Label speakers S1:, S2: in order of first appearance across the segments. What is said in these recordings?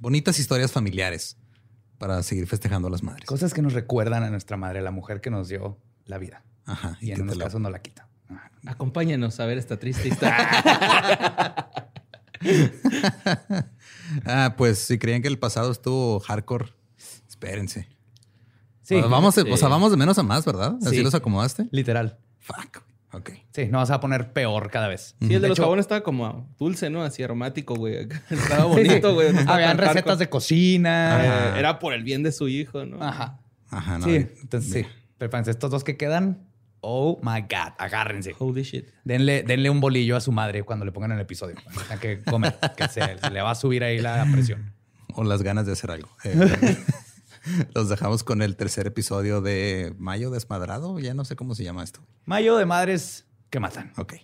S1: bonitas historias familiares para seguir festejando a las madres.
S2: Cosas que nos recuerdan a nuestra madre, la mujer que nos dio la vida.
S1: Ajá.
S2: Y, en unos casos no la quita.
S3: Acompáñenos a ver esta triste historia.
S1: ah, pues si creían que el pasado estuvo hardcore, espérense.
S2: Sí.
S1: O sea, vamos,
S2: Sí.
S1: o sea, vamos de menos a más, ¿verdad? Así
S2: Sí.
S1: los acomodaste.
S2: Literal.
S1: Fuck. Ok.
S2: Sí, no vas a poner peor cada vez.
S3: Sí, el de, los
S2: hecho,
S3: jabones estaba como dulce, ¿no? Así aromático, güey. Estaba bonito, güey. no
S2: Habían recetas
S3: hardcore.
S2: de cocina.
S3: Eh, Era por el bien de su hijo, ¿no?
S2: Ajá.
S1: Ajá, no.
S2: sí, entonces sí. Pero fíjense, estos dos que quedan, oh my God, agárrense.
S3: Holy shit.
S2: Denle, denle un bolillo a su madre cuando le pongan el episodio. Tengan que comer, que se, se le va a subir ahí la presión.
S1: O las ganas de hacer algo. Eh, los dejamos con el tercer episodio de Mayo Desmadrado. Ya no sé cómo se llama esto.
S2: Mayo de madres que matan.
S1: Ok.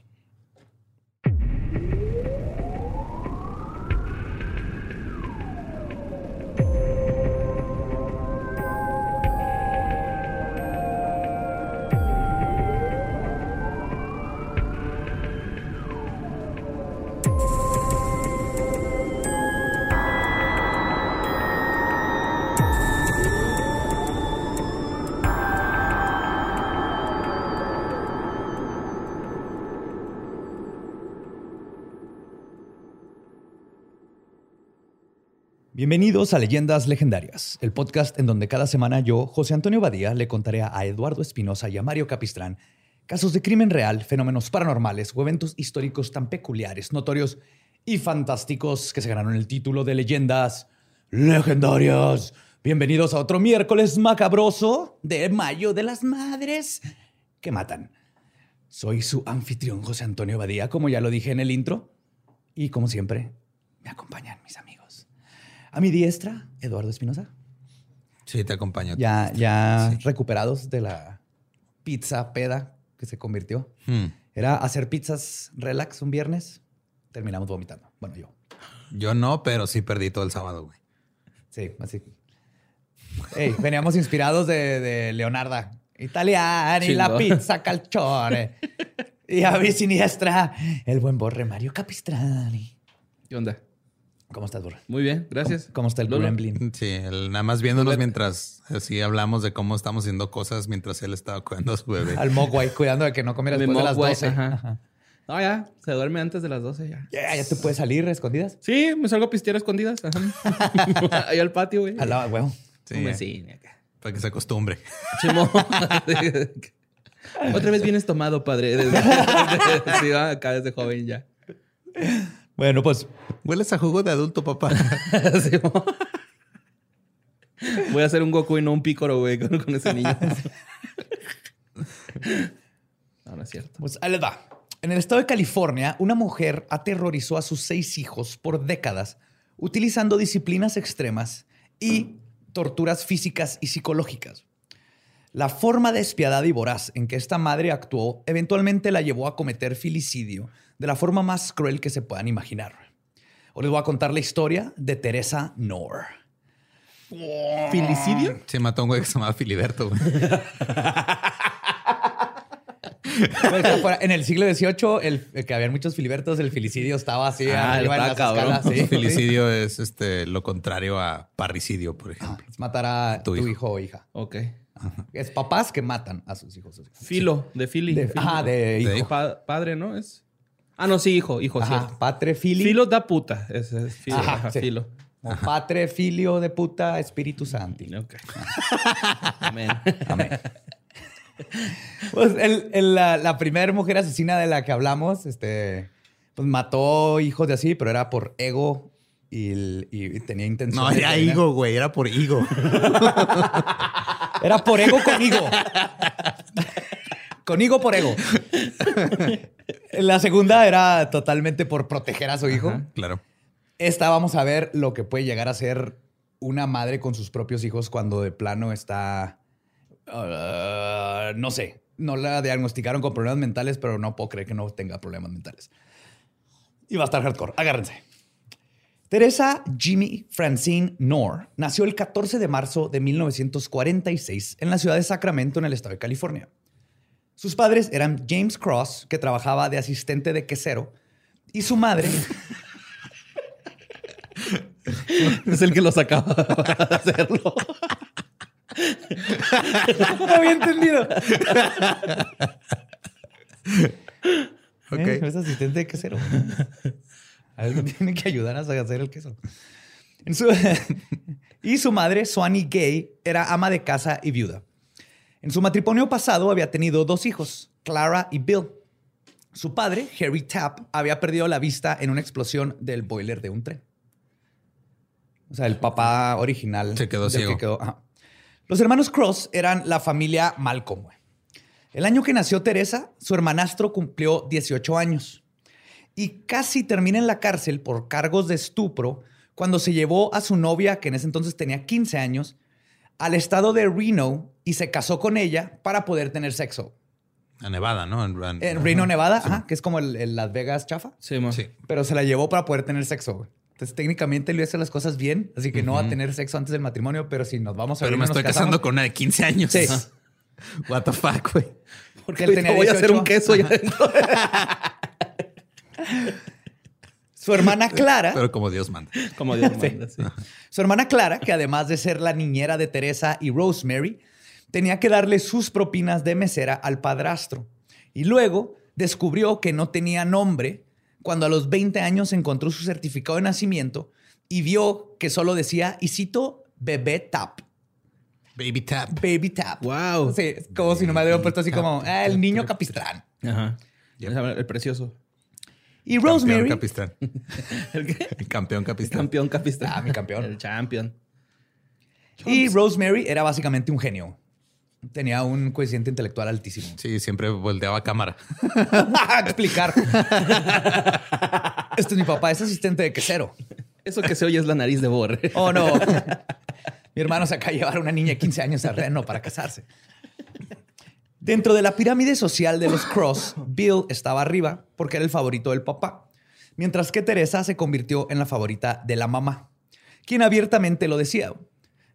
S2: Bienvenidos a Leyendas Legendarias, el podcast en donde cada semana yo, José Antonio Badía, le contaré a Eduardo Espinosa y a Mario Capistrán casos de crimen real, fenómenos paranormales o eventos históricos tan peculiares, notorios y fantásticos que se ganaron el título de Leyendas Legendarias. Bienvenidos a otro miércoles macabroso de Mayo de las Madres que matan. Soy su anfitrión José Antonio Badía, como ya lo dije en el intro, y como siempre, me acompañan mis amigos. A mi diestra, Eduardo Espinosa.
S1: Sí, te acompaño.
S2: Ya, ya
S1: Sí.
S2: recuperados de la pizza peda que se convirtió.
S1: Hmm.
S2: Era hacer pizzas relax un viernes. Terminamos vomitando. Bueno, yo.
S1: Yo no, pero sí perdí todo el sábado, güey.
S2: Sí, así. Ey, veníamos inspirados de, de Leonarda. Italiani, la pizza calcione. y a mi siniestra, el buen borre Mario Capistrani.
S3: ¿Qué onda?
S2: ¿Cómo estás, borre?
S3: Muy bien, gracias.
S2: ¿Cómo está el gremlin?
S1: Sí, el- nada más viéndonos mientras así hablamos de cómo estamos haciendo cosas mientras él estaba cuidando a su bebé.
S2: Al Mogwai, cuidando de que no comiera
S3: Mi
S2: después de las
S3: Mogwai,
S2: 12.
S3: ajá.
S2: Ajá.
S3: No, ya, se duerme antes de las 12 ya.
S2: Ya, ya te puedes salir escondidas.
S3: Sí, me salgo a pistear a escondidas. Ajá. Ahí al patio, güey.
S2: Al lado, huevo.
S1: Sí,
S3: acá.
S1: para que se acostumbre.
S3: Chimo. Otra vez vienes tomado, padre. Desde, sí, va, acá desde joven ya.
S2: Bueno, pues
S1: Hueles a jugo de adulto, papá.
S3: Sí. Voy a hacer un Goku y no un Picoro, güey, con, con ese niño. No, no es cierto.
S2: Pues ahí les va. En el estado de California, una mujer aterrorizó a sus seis hijos por décadas utilizando disciplinas extremas y torturas físicas y psicológicas. La forma despiadada y voraz en que esta madre actuó eventualmente la llevó a cometer filicidio de la forma más cruel que se puedan imaginar. Hoy les voy a contar la historia de Teresa Knorr.
S3: ¿Filicidio?
S1: Se mató a un güey que se llamaba Filiberto, güey.
S2: Pues, en el siglo XVIII, el, que habían muchos filibertos, el filicidio estaba así
S3: Ah,
S2: arriba en las
S3: cabrón.
S2: escalas. sí.
S1: Filicidio es este lo contrario a parricidio, por ejemplo.
S2: Es matar a
S1: Tu
S2: tu,
S1: hijo.
S2: hijo. o hija.
S3: Ok.
S2: Es papás que matan a sus hijos.
S3: Filo, de Philly.
S2: De-
S3: Filo.
S2: ajá, de hijo.
S1: De hijo.
S3: Pa- padre, ¿no? Es. Ah, no, sí, hijo, hijo,
S2: Ajá,
S3: cierto.
S2: patre fili.
S3: Filo da puta. Es, es filo.
S2: Ajá,
S3: ajá,
S2: sí.
S3: filo.
S2: Patre filio de puta espíritu santi.
S3: Ok. Amén.
S2: Amén. Pues el- el- la, la primera mujer asesina de la que hablamos, este, pues mató hijos de así, pero era por ego y, el- y tenía intención.
S1: No, era higo, güey. Era por higo.
S2: Era por ego con higo. Con higo por ego. La segunda era totalmente por proteger a su hijo.
S1: claro.
S2: Esta vamos a ver lo que puede llegar a ser una madre con sus propios hijos cuando de plano está, ah, no sé, no la diagnosticaron con problemas mentales, pero no puedo creer que no tenga problemas mentales. Y va a estar hardcore, agárrense. Teresa Jimmy Francine Knorr nació el 14 de marzo de 1946 en la ciudad de Sacramento, en el estado de California. Sus padres eran James Cross, que trabajaba de asistente de quesero, y su madre,
S3: Es el que lo sacaba de hacerlo.
S2: No había entendido.
S1: Ok.
S2: Eh, Es asistente de quesero. Alguien tiene que ayudar a hacer el queso. En su- y su madre, Swanee Gay, era ama de casa y viuda. En su matrimonio pasado había tenido dos hijos, Clara y Bill. Su padre, Harry Tapp, había perdido la vista en una explosión del boiler de un tren. O sea, el papá original.
S1: Se quedó
S2: que
S1: ciego.
S2: quedó-. Los hermanos Cross eran la familia Malcolm. El año que nació Teresa, su hermanastro cumplió 18 años y casi termina en la cárcel por cargos de estupro cuando se llevó a su novia, que en ese entonces tenía 15 años, al estado de Reno y se casó con ella para poder tener sexo.
S1: A Nevada, ¿no? En, en-
S2: En Reno, Nevada, ajá, que es como el, el Las Vegas chafa,
S3: Sí.
S1: Sí.
S2: pero se la llevó para poder tener sexo. Entonces, técnicamente le hizo las cosas bien, así que no va a tener sexo antes del matrimonio, pero si nos vamos a
S1: Pero
S2: Reno,
S1: me estoy
S2: casamos.
S1: casando con una de 15 años.
S2: Sí.
S1: What the fuck, güey.
S2: Porque él tenía
S3: voy a hacer
S2: 18.
S3: un queso ya dentro.
S2: Su hermana Clara.
S1: Pero como Dios manda.
S3: Como Dios manda, sí.
S2: Su hermana Clara, que además de ser la niñera de Teresa y Rosemary, tenía que darle sus propinas de mesera al padrastro. Y luego descubrió que no tenía nombre cuando a los 20 años encontró su certificado de nacimiento y vio que solo decía, y cito, bebé tap,
S1: Baby tap.
S2: baby tap.
S3: Wow.
S2: Sí, es como si no me hubiera puesto así como, "Ah, el niño capistrán.
S3: Ajá. El precioso.
S2: Y
S1: Campeón
S2: Rosemary,
S1: Capistrán.
S3: ¿El qué?
S1: El campeón
S3: El
S1: Capistrán.
S3: campeón capistán.
S2: Ah, mi campeón.
S3: El champion.
S2: y Rosemary era básicamente un genio. Tenía un coeficiente intelectual altísimo.
S1: Sí, siempre volteaba a cámara.
S2: explicar. este es mi papá, es asistente de quesero.
S3: Eso que se oye es la nariz de Borre.
S2: Oh, no. mi hermano se acaba de llevar a una niña de 15 años a Reno para casarse. Dentro de la pirámide social de los Cross, Bill estaba arriba porque era el favorito del papá, mientras que Teresa se convirtió en la favorita de la mamá, quien abiertamente lo decía,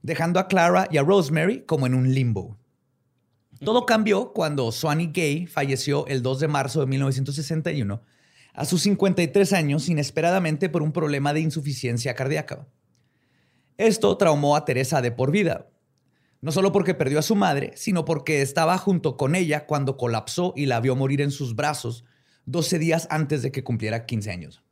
S2: dejando a Clara y a Rosemary como en un limbo. Todo cambió cuando Swanee Gay falleció el 2 de marzo de 1961 a sus 53 años inesperadamente por un problema de insuficiencia cardíaca. Esto traumó a Teresa de por vida, no solo porque perdió a su madre, sino porque estaba junto con ella cuando colapsó y la vio morir en sus brazos 12 días antes de que cumpliera 15 años.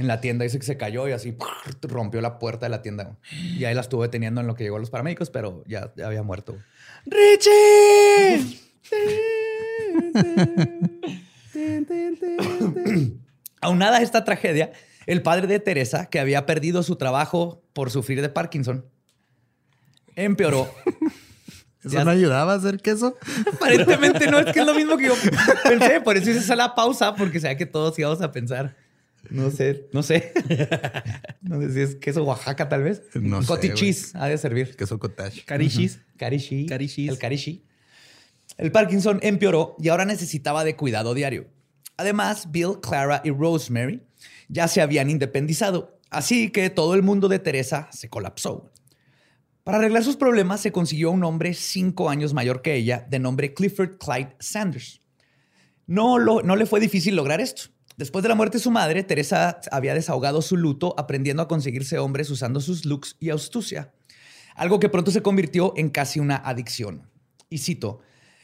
S2: En la tienda dice que se cayó y así rompió la puerta de la tienda. Y ahí la estuvo deteniendo en lo que llegó a los paramédicos, pero ya, ya había muerto. ¡Richie! Aunada a esta tragedia, el padre de Teresa, que había perdido su trabajo por sufrir de Parkinson, empeoró.
S1: ¿Eso
S2: Ya-
S1: no ayudaba a hacer queso?
S2: Aparentemente no, es que es lo mismo que yo pensé, por eso hice esa la pausa, porque sabía que todos íbamos a pensar. No sé, no sé. No sé si es queso Oaxaca, tal vez.
S1: No
S2: cheese ha de servir.
S1: Queso cottage.
S3: Carishis.
S2: Carishi.
S3: Carishis.
S2: El carishi. El Parkinson empeoró y ahora necesitaba de cuidado diario. Además, Bill, Clara y Rosemary ya se habían independizado, así que todo el mundo de Teresa se colapsó. Para arreglar sus problemas, se consiguió un hombre cinco años mayor que ella, de nombre Clifford Clyde Sanders. No, lo- no le fue difícil lograr esto. Después de la muerte de su madre, Teresa había desahogado su luto aprendiendo a conseguirse hombres usando sus looks y astucia, algo que pronto se convirtió en casi una adicción. Y cito,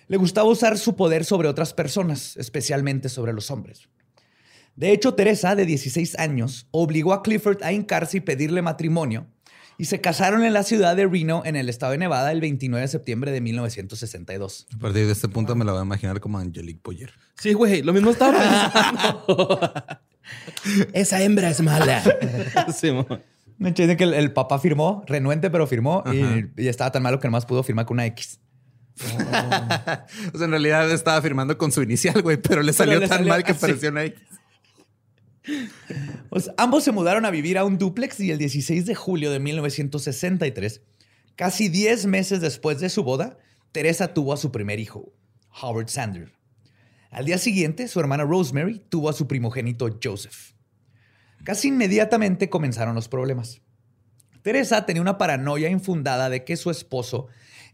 S2: le gustaba usar su poder sobre otras personas, especialmente sobre los hombres. De hecho, Teresa, de 16 años, obligó a Clifford a hincarse y pedirle matrimonio, y se casaron en la ciudad de Reno, en el estado de Nevada, el 29 de septiembre de 1962.
S1: A partir de este punto me la voy a imaginar como Angelique Boyer.
S3: Sí, güey, lo mismo estaba pensando. Esa hembra es mala. Sí.
S2: Me entiende que el, el papá firmó, renuente, pero firmó, y, y estaba tan malo que nomás pudo firmar con una X.
S1: O sea, en realidad estaba firmando con su inicial, güey, pero le salió
S2: le
S1: tan
S2: salió
S1: mal que
S2: así.
S1: pareció una X.
S2: Ambos se mudaron a vivir a un dúplex y el 16 de julio de 1963, casi 10 meses después de su boda, Teresa tuvo a su primer hijo, Howard Sanders. Al día siguiente, su hermana Rosemary tuvo a su primogénito Joseph. Casi inmediatamente comenzaron los problemas. Teresa tenía una paranoia infundada de que su esposo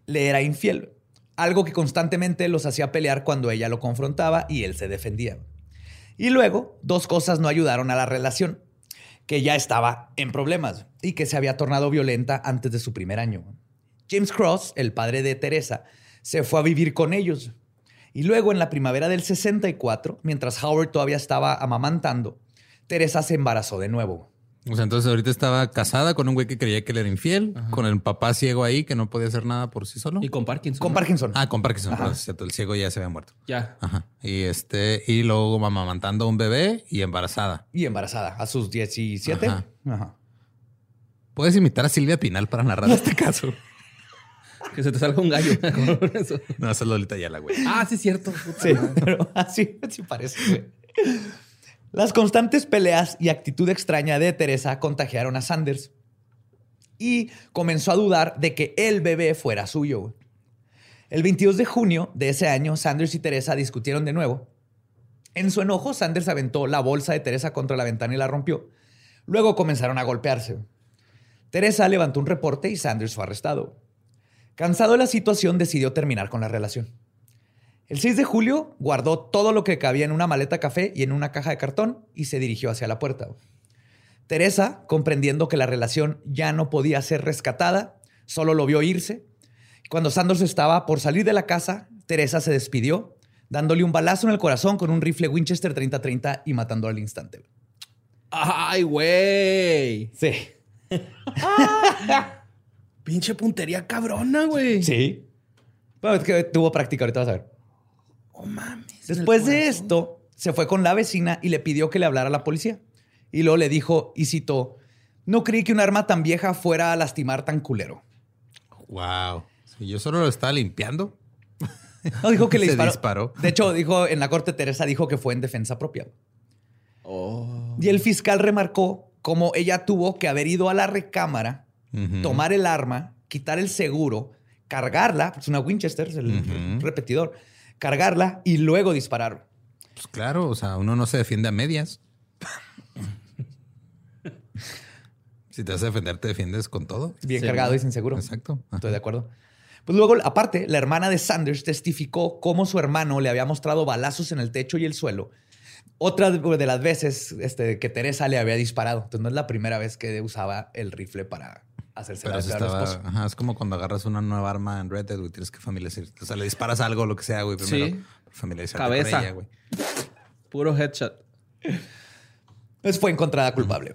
S2: le era infiel, algo que constantemente los hacía pelear cuando ella lo confrontaba y él se defendía. Y luego, dos cosas no ayudaron a la relación, que ya estaba en problemas y que se había tornado violenta antes de su primer año. James Cross, el padre de Teresa, se fue a vivir con ellos. Y luego, en la primavera del 64, mientras Howard todavía estaba amamantando, Teresa se embarazó de nuevo.
S1: O sea, entonces ahorita estaba casada con un güey que creía que le era infiel, con el papá ciego ahí que no podía hacer nada por sí solo.
S3: Y con Parkinson.
S2: Con
S3: ¿no?
S2: Parkinson.
S1: Ah, con Parkinson. perdón, es cierto, el ciego ya se había muerto.
S3: Ya.
S1: Ajá. Y este, y luego amamantando a un bebé y embarazada.
S2: Y embarazada a sus 17.
S1: Ajá.
S2: Ajá.
S1: Puedes imitar a Silvia Pinal para narrar este caso.
S3: Que se te salga un gallo.
S1: No, esa es Lolita Yala, güey.
S3: Ah, sí, cierto.
S2: Sí, pero así, así parece. güey. Las constantes peleas y actitud extraña de Teresa contagiaron a Sanders y comenzó a dudar de que el bebé fuera suyo. El 22 de junio de ese año, Sanders y Teresa discutieron de nuevo. En su enojo, Sanders aventó la bolsa de Teresa contra la ventana y la rompió. Luego comenzaron a golpearse. Teresa levantó un reporte y Sanders fue arrestado. Cansado de la situación, decidió terminar con la relación. El 6 de julio guardó todo lo que cabía en una maleta café y en una caja de cartón y se dirigió hacia la puerta. Teresa, comprendiendo que la relación ya no podía ser rescatada, solo lo vio irse. Cuando Sanders estaba por salir de la casa, Teresa se despidió, dándole un balazo en el corazón con un rifle Winchester 30-30 y matándolo al instante.
S3: Ay, güey.
S2: Sí.
S3: Pinche puntería cabrona, güey.
S2: Sí. Bueno, es que tuvo práctica, ahorita vas a ver.
S3: Oh, mames.
S2: Después de esto, se fue con la vecina y le pidió que le hablara a la policía. Y luego le dijo, y citó, no creí que un arma tan vieja fuera a lastimar tan culero.
S1: Wow. Si yo solo lo estaba limpiando.
S2: No, dijo que le
S1: Se
S2: disparó.
S1: disparó.
S2: De hecho, dijo en la corte Teresa dijo que fue en defensa propia.
S3: Oh.
S2: Y el fiscal remarcó cómo ella tuvo que haber ido a la recámara, tomar el arma, quitar el seguro, cargarla, es una Winchester, es el repetidor, cargarla y luego disparar.
S1: Pues claro, o sea, uno no se defiende a medias. si te vas a defender, te defiendes con todo.
S2: Bien
S3: Sí,
S2: cargado
S3: ¿no?
S2: y sin seguro.
S1: Exacto. Ajá.
S2: Estoy de acuerdo. Pues luego, aparte, la hermana de Sanders testificó cómo su hermano le había mostrado balazos en el techo y el suelo. Otra de las veces este, que Teresa le había disparado. Entonces no es la primera vez que usaba el rifle para hacerse la esposo.
S1: ajá, es como cuando agarras una nueva arma en Red Dead, güey, tienes que familiarizar. O sea, le disparas algo, lo que sea, güey, primero.
S3: Sí.
S1: Familiarizarte
S3: Cabeza.
S1: con ella, güey.
S3: Puro headshot.
S2: Pues fue encontrada culpable.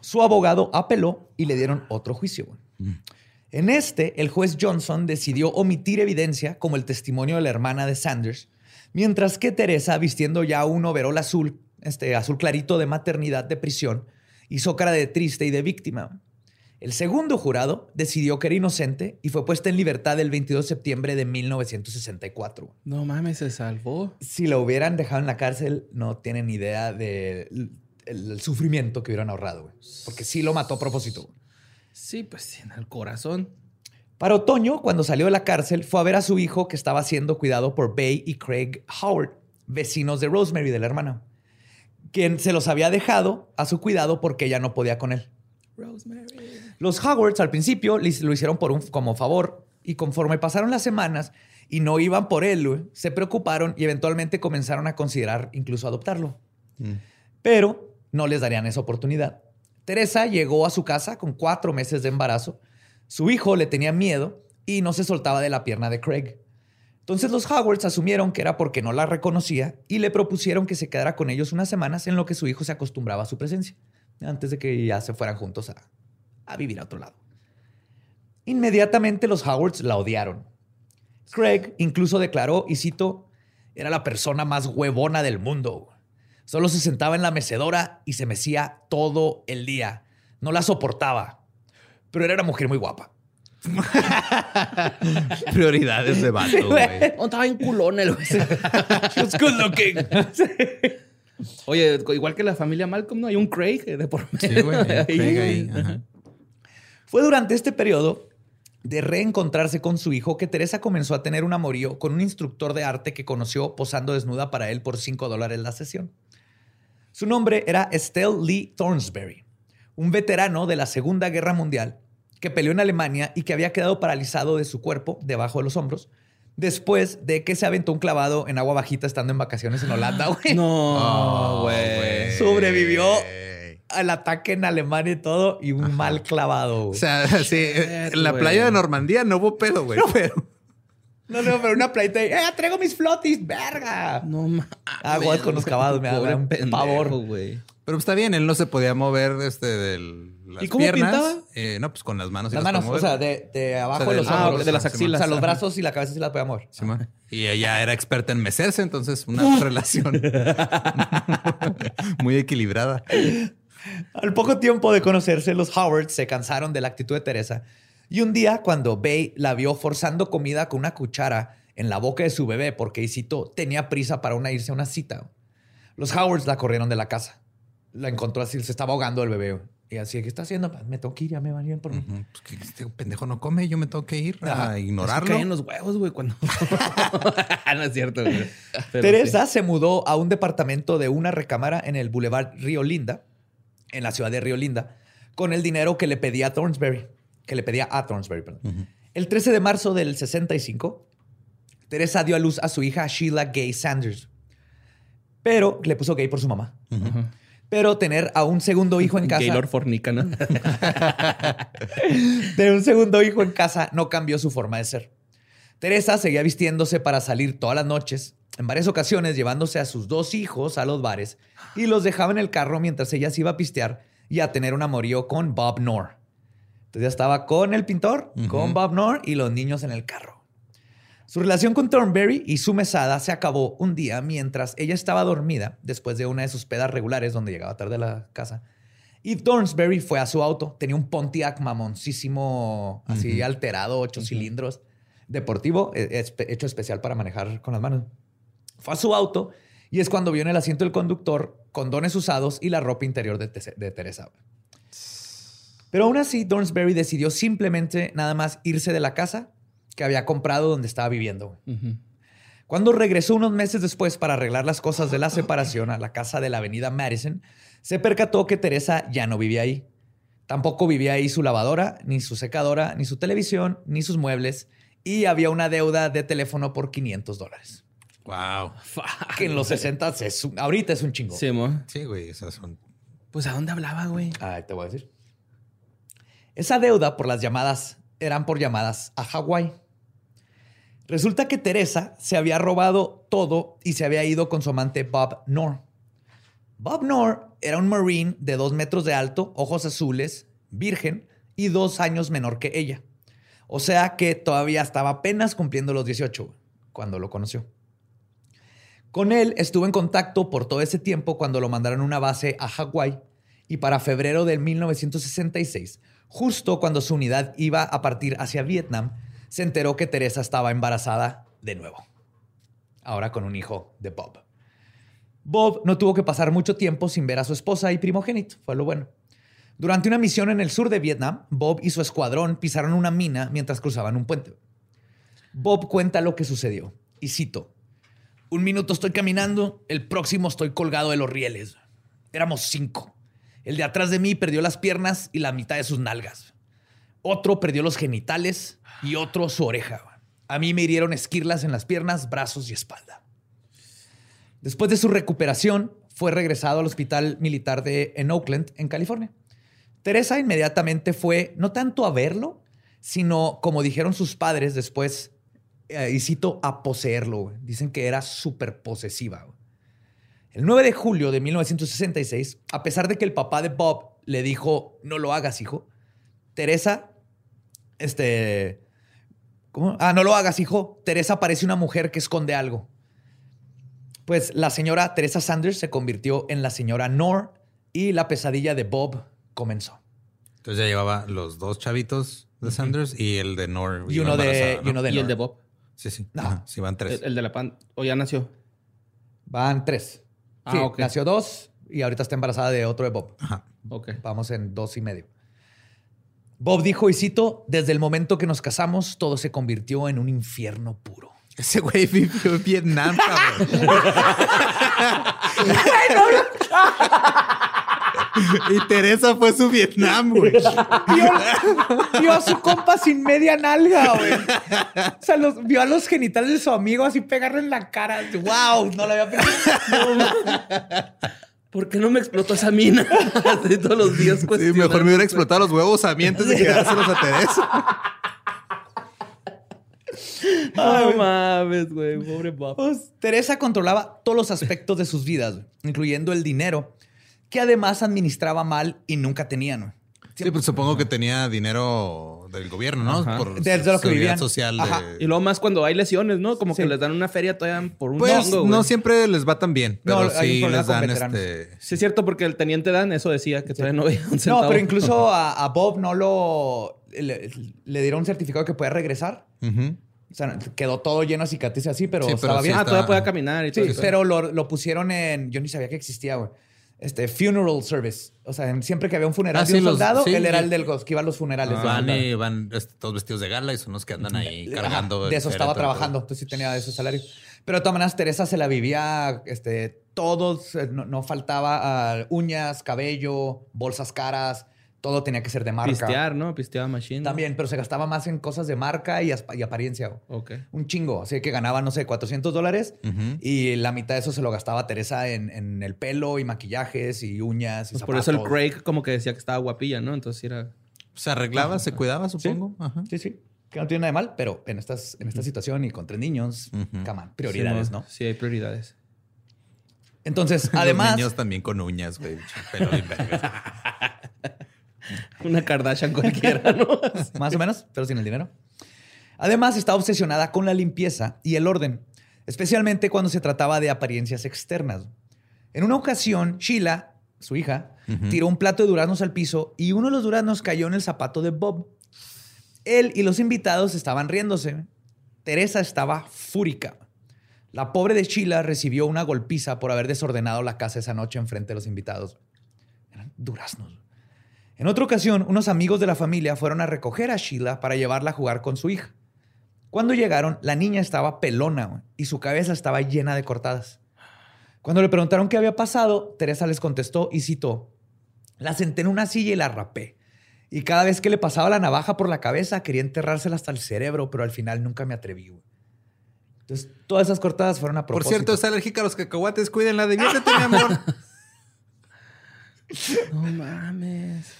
S2: Su abogado apeló y le dieron otro juicio. güey. En este, el juez Johnson decidió omitir evidencia como el testimonio de la hermana de Sanders, mientras que Teresa, vistiendo ya un overol azul, este azul clarito de maternidad de prisión, hizo cara de triste y de víctima. El segundo jurado decidió que era inocente y fue puesta en libertad el 22 de septiembre de 1964.
S3: No mames, se salvó.
S2: Si lo hubieran dejado en la cárcel, no tienen idea del el sufrimiento que hubieran ahorrado, güey. Porque sí lo mató a propósito.
S3: Sí, pues en el corazón.
S2: Para otoño, cuando salió de la cárcel, fue a ver a su hijo que estaba siendo cuidado por Bay y Craig Howard, vecinos de Rosemary, de la hermana, quien se los había dejado a su cuidado porque ella no podía con él. Los Howards al principio lo hicieron por un, como favor y conforme pasaron las semanas, y no iban por él, güey, se preocuparon y eventualmente comenzaron a considerar incluso adoptarlo. Pero no les darían esa oportunidad. Teresa llegó a su casa con cuatro meses de embarazo. Su hijo le tenía miedo y no se soltaba de la pierna de Craig. Entonces los Howards asumieron que era porque no la reconocía y le propusieron que se quedara con ellos unas semanas en lo que su hijo se acostumbraba a su presencia, antes de que ya se fueran juntos a, vivir a otro lado. Inmediatamente los Howards la odiaron. Craig incluso declaró, y cito, era la persona más huevona del mundo. Solo se sentaba en la mecedora y se mecía todo el día. No la soportaba. Pero era una mujer muy guapa.
S3: Prioridades de vato, güey.
S1: Oh,
S3: estaba en culón el güey.
S2: Good looking.
S3: Oye, igual que la familia Malcolm, ¿no? Hay un Craig de por
S1: Sí,
S3: medio.
S1: güey. Craig ahí, ajá.
S2: Fue durante este periodo de reencontrarse con su hijo que Teresa comenzó a tener un amorío con un instructor de arte que conoció posando desnuda para él por 5 dólares la sesión. Su nombre era Estelle Lee Thornsberry, un veterano de la Segunda Guerra Mundial que peleó en Alemania y que había quedado paralizado de su cuerpo debajo de los hombros después de que se aventó un clavado en agua bajita estando en vacaciones en Holanda. güey.
S3: No,
S1: Oh,
S3: güey.
S2: Sobrevivió al ataque en Alemania y todo y un mal clavado.
S1: O sea, sí, en la playa de Normandía no hubo pedo, güey. Pero
S2: No, no, pero una playita y, ¡eh, traigo mis flotis, verga!
S3: No mames.
S2: Aguas con los clavados, me da un
S3: pendejo,
S2: pavor.
S3: güey.
S1: Pero está bien, él no se podía mover este, de las
S3: ¿Y cómo
S1: piernas.
S3: pintaba?
S1: Eh, no, pues con las manos.
S2: Las
S1: las
S2: manos, o sea, de, de abajo
S1: O sea,
S2: de los
S3: ah,
S2: hombros.
S3: de las
S2: O
S3: axilas.
S2: sea, los brazos y la cabeza sí las podía mover.
S1: Sí, y ella era experta en mecerse, entonces una relación muy equilibrada.
S2: Al poco tiempo de conocerse, los Howard se cansaron de la actitud de Teresa. Y un día, cuando Bay la vio forzando comida con una cuchara en la boca de su bebé, porque, y cito, tenía prisa para una irse a una cita, los Howards la corrieron de la casa. La encontró así, se estaba ahogando el bebé. Y así, ¿qué está haciendo? Me tengo que ir, ya me van bien por mí.
S1: Pues este pendejo no come, yo me tengo que ir
S2: Ajá.
S1: a
S3: Se
S1: ignorarlo.
S3: caen los huevos, güey, cuando. no es cierto, güey.
S2: Teresa se mudó a un departamento de una recámara en el Boulevard Río Linda, en la ciudad de Río Linda, con el dinero que le pedía a Thornsberry, que le pedía a Thornsberry. perdón. El 13 de marzo del 65, Teresa dio a luz a su hija Sheila Gay Sanders, pero le puso gay por su mamá. Pero tener a un segundo hijo en casa,
S3: Gaylord fornica, ¿no?
S2: tener un segundo hijo en casa no cambió su forma de ser. Teresa seguía vistiéndose para salir todas las noches, en varias ocasiones llevándose a sus dos hijos a los bares y los dejaba en el carro mientras ella se iba a pistear y a tener un amorío con Bob Knorr. Entonces ya estaba con el pintor, con Bob Knorr y los niños en el carro. Su relación con Thornberry y su mesada se acabó un día mientras ella estaba dormida después de una de sus pedas regulares donde llegaba tarde a la casa. Y Thornsberry fue a su auto. Tenía un Pontiac mamoncísimo, así alterado, ocho cilindros, deportivo, espe- hecho especial para manejar con las manos. Fue a su auto y es cuando vio en el asiento del conductor condones usados y la ropa interior de, Te- de Teresa. Pero aún así, Thornsberry decidió simplemente nada más irse de la casa que había comprado donde estaba viviendo. Cuando regresó unos meses después para arreglar las cosas de la separación a la casa de la avenida Madison, se percató que Teresa ya no vivía ahí. Tampoco vivía ahí su lavadora, ni su secadora, ni su televisión, ni sus muebles. Y había una deuda de teléfono por 500 dólares.
S1: Wow.
S2: Que en los 60 es un- ahorita es un chingo.
S3: Sí, mo.
S1: Sí, güey, esas son.
S3: Pues, ¿a dónde hablaba, güey?
S2: Ahí te voy a decir. Esa deuda por las llamadas eran por llamadas a Hawái. Resulta que Teresa se había robado todo y se había ido con su amante Bob Knorr. Bob Knorr era un marine de dos metros de alto, ojos azules, virgen y dos años menor que ella. O sea que todavía estaba apenas cumpliendo los 18 cuando lo conoció. Con él estuvo en contacto por todo ese tiempo cuando lo mandaron a una base a Hawái y para febrero de 1966, justo cuando su unidad iba a partir hacia Vietnam, se enteró que Teresa estaba embarazada de nuevo. Ahora con un hijo de Bob. Bob no tuvo que pasar mucho tiempo sin ver a su esposa y primogénito, fue lo bueno. Durante una misión en el sur de Vietnam, Bob y su escuadrón pisaron una mina mientras cruzaban un puente. Bob cuenta lo que sucedió, y cito, un minuto estoy caminando, el próximo estoy colgado de los rieles. Éramos cinco. El de atrás de mí perdió las piernas y la mitad de sus nalgas. Otro perdió los genitales y otro su oreja. A mí me hirieron esquirlas en las piernas, brazos y espalda. Después de su recuperación, fue regresado al hospital militar de, en Oakland, en California. Teresa inmediatamente fue, no tanto a verlo, sino, como dijeron sus padres después, eh, y cito, a poseerlo. Dicen que era súper posesiva. El 9 de julio de 1966, a pesar de que el papá de Bob le dijo, no lo hagas, hijo, Teresa, este, ¿cómo? Ah, no lo hagas, hijo. Teresa parece una mujer que esconde algo. Pues la señora Teresa Sanders se convirtió en la señora Nor y la pesadilla de Bob comenzó.
S1: Entonces ya llevaba los dos chavitos de Sanders y el de Nor.
S2: Y uno de, y uno de
S3: Y el de Bob.
S1: Sí, sí.
S2: No.
S1: Ajá, sí, van tres.
S3: El, el de la pan. O ya nació.
S2: Van tres.
S3: Ah,
S2: Sí,
S3: ok.
S2: nació dos y ahorita está embarazada de otro de Bob.
S1: Ajá.
S3: Ok.
S2: Vamos en dos y medio. Bob dijo, y cito, desde el momento que nos casamos, todo se convirtió en un infierno puro.
S1: Ese güey vivió en Vietnam, cabrón. y Teresa fue su Vietnam, güey.
S2: Vio, vio a su compa sin media nalga, güey. O sea, los- vio a los genitales de su amigo así pegarle en la cara. ¡Wow! No lo había pensado.
S3: ¿Por qué no me explotó esa mina? Así todos los días.
S1: Sí, mejor me hubiera explotado los huevos a mí antes de quedárselos a Teresa.
S3: No mames, güey. Pobre Bob.
S2: Pues, Teresa controlaba todos los aspectos de sus vidas, incluyendo el dinero, que además administraba mal y nunca tenía, ¿no?
S1: Sí, pues supongo que tenía dinero del gobierno, ¿no?
S3: Ajá.
S1: Por
S2: Desde lo que vivían.
S1: social. De-
S3: Y luego más cuando hay lesiones, ¿no? Como
S2: Sí.
S3: que les dan una feria todavía por un
S1: Pues
S3: güey.
S1: no siempre les va tan bien,
S2: No,
S1: pero
S2: hay un
S1: sí
S2: problema
S1: les
S2: con
S1: dan este.
S3: Sí, es cierto, porque el teniente Dan eso decía, que todavía no veía un centavo.
S2: No, pero incluso a, a Bob no lo... Le, le dieron un certificado que puede regresar. O sea, quedó todo lleno de cicatrices así, pero,
S1: Sí, pero
S2: estaba
S1: sí
S2: bien.
S3: Ah, todavía podía caminar y
S2: Sí,
S3: todo. eso.
S2: pero lo, lo pusieron en... Yo ni sabía que existía, güey. Este, funeral service. O sea, en- siempre que había un funeral
S1: Ah,
S2: de
S1: sí,
S2: un
S1: los-
S2: soldado,
S1: sí,
S2: él era el del que iba a los funerales. del
S1: Van y van este, todos vestidos de gala y son los que andan ahí cargando.
S2: de
S1: el
S2: eso estaba
S1: todo.
S2: trabajando, entonces sí tenía de su salario. Pero de todas maneras, Teresa se la vivía, este, todos, eh, no, no faltaba ah, uñas, cabello, bolsas caras, todo tenía que ser de marca.
S3: Pistear, ¿no? Pisteaba machine.
S2: También, pero se gastaba más en cosas de marca y, y apariencia. güey.
S3: Ok.
S2: Un chingo, así que ganaba, no sé, 400 dólares y la mitad de eso se lo gastaba Teresa en, en el pelo y maquillajes y uñas y
S3: Pues por eso el. Craig como que decía que estaba guapilla, ¿no? Entonces sí era...
S1: Se arreglaba, se cuidaba, supongo. Ajá.
S2: Sí, sí. Que no tiene nada de mal, pero en, estas, en esta situación y con tres niños, come on, prioridades,
S3: Sí,
S2: ¿no?
S3: Sí, hay prioridades.
S2: Entonces,
S1: Los
S2: además,
S1: niños también con uñas, güey. Pero bien vergas.
S3: Una Kardashian cualquiera, ¿no?
S2: más o menos, pero sin el dinero. Además, está obsesionada con la limpieza y el orden, especialmente cuando se trataba de apariencias externas. En una ocasión, Sheila, su hija, tiró un plato de duraznos al piso y uno de los duraznos cayó en el zapato de Bob. Él y los invitados estaban riéndose. Teresa estaba fúrica. La pobre de Sheila recibió una golpiza por haber desordenado la casa esa noche enfrente de los invitados. Eran duraznos. En otra ocasión, unos amigos de la familia fueron a recoger a Sheila para llevarla a jugar con su hija. Cuando llegaron, la niña estaba pelona y su cabeza estaba llena de cortadas. Cuando le preguntaron qué había pasado, Teresa les contestó y citó, la senté en una silla y la rapé. Y cada vez que le pasaba la navaja por la cabeza, quería enterrársela hasta el cerebro, pero al final nunca me atreví. güey". Entonces, todas esas cortadas fueron a
S1: Por
S2: propósito.
S1: cierto, es alérgica a los cacahuates. Cuídenla, diviértete, mi amor.
S3: No mames.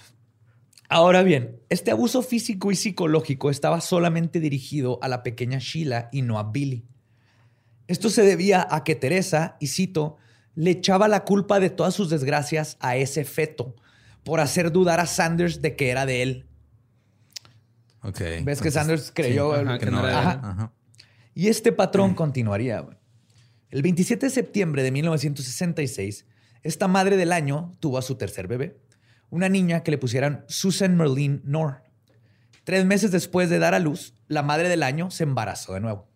S2: Ahora bien, este abuso físico y psicológico estaba solamente dirigido a la pequeña Sheila y no a Billy. Esto se debía a que Teresa, y cito, le echaba la culpa de todas sus desgracias a ese feto por hacer dudar a Sanders de que era de él.
S1: Ok.
S2: ¿Ves que Sanders creyó?
S3: sí,
S2: el-
S3: ajá,
S1: Que no era.
S2: Ajá.
S1: Ajá.
S2: Y este patrón continuaría. El 27 de septiembre de 1966, esta madre del año tuvo a su tercer bebé, una niña que le pusieran Susan Merlin Knorr. Tres meses después de dar a luz, la madre del año se embarazó de nuevo.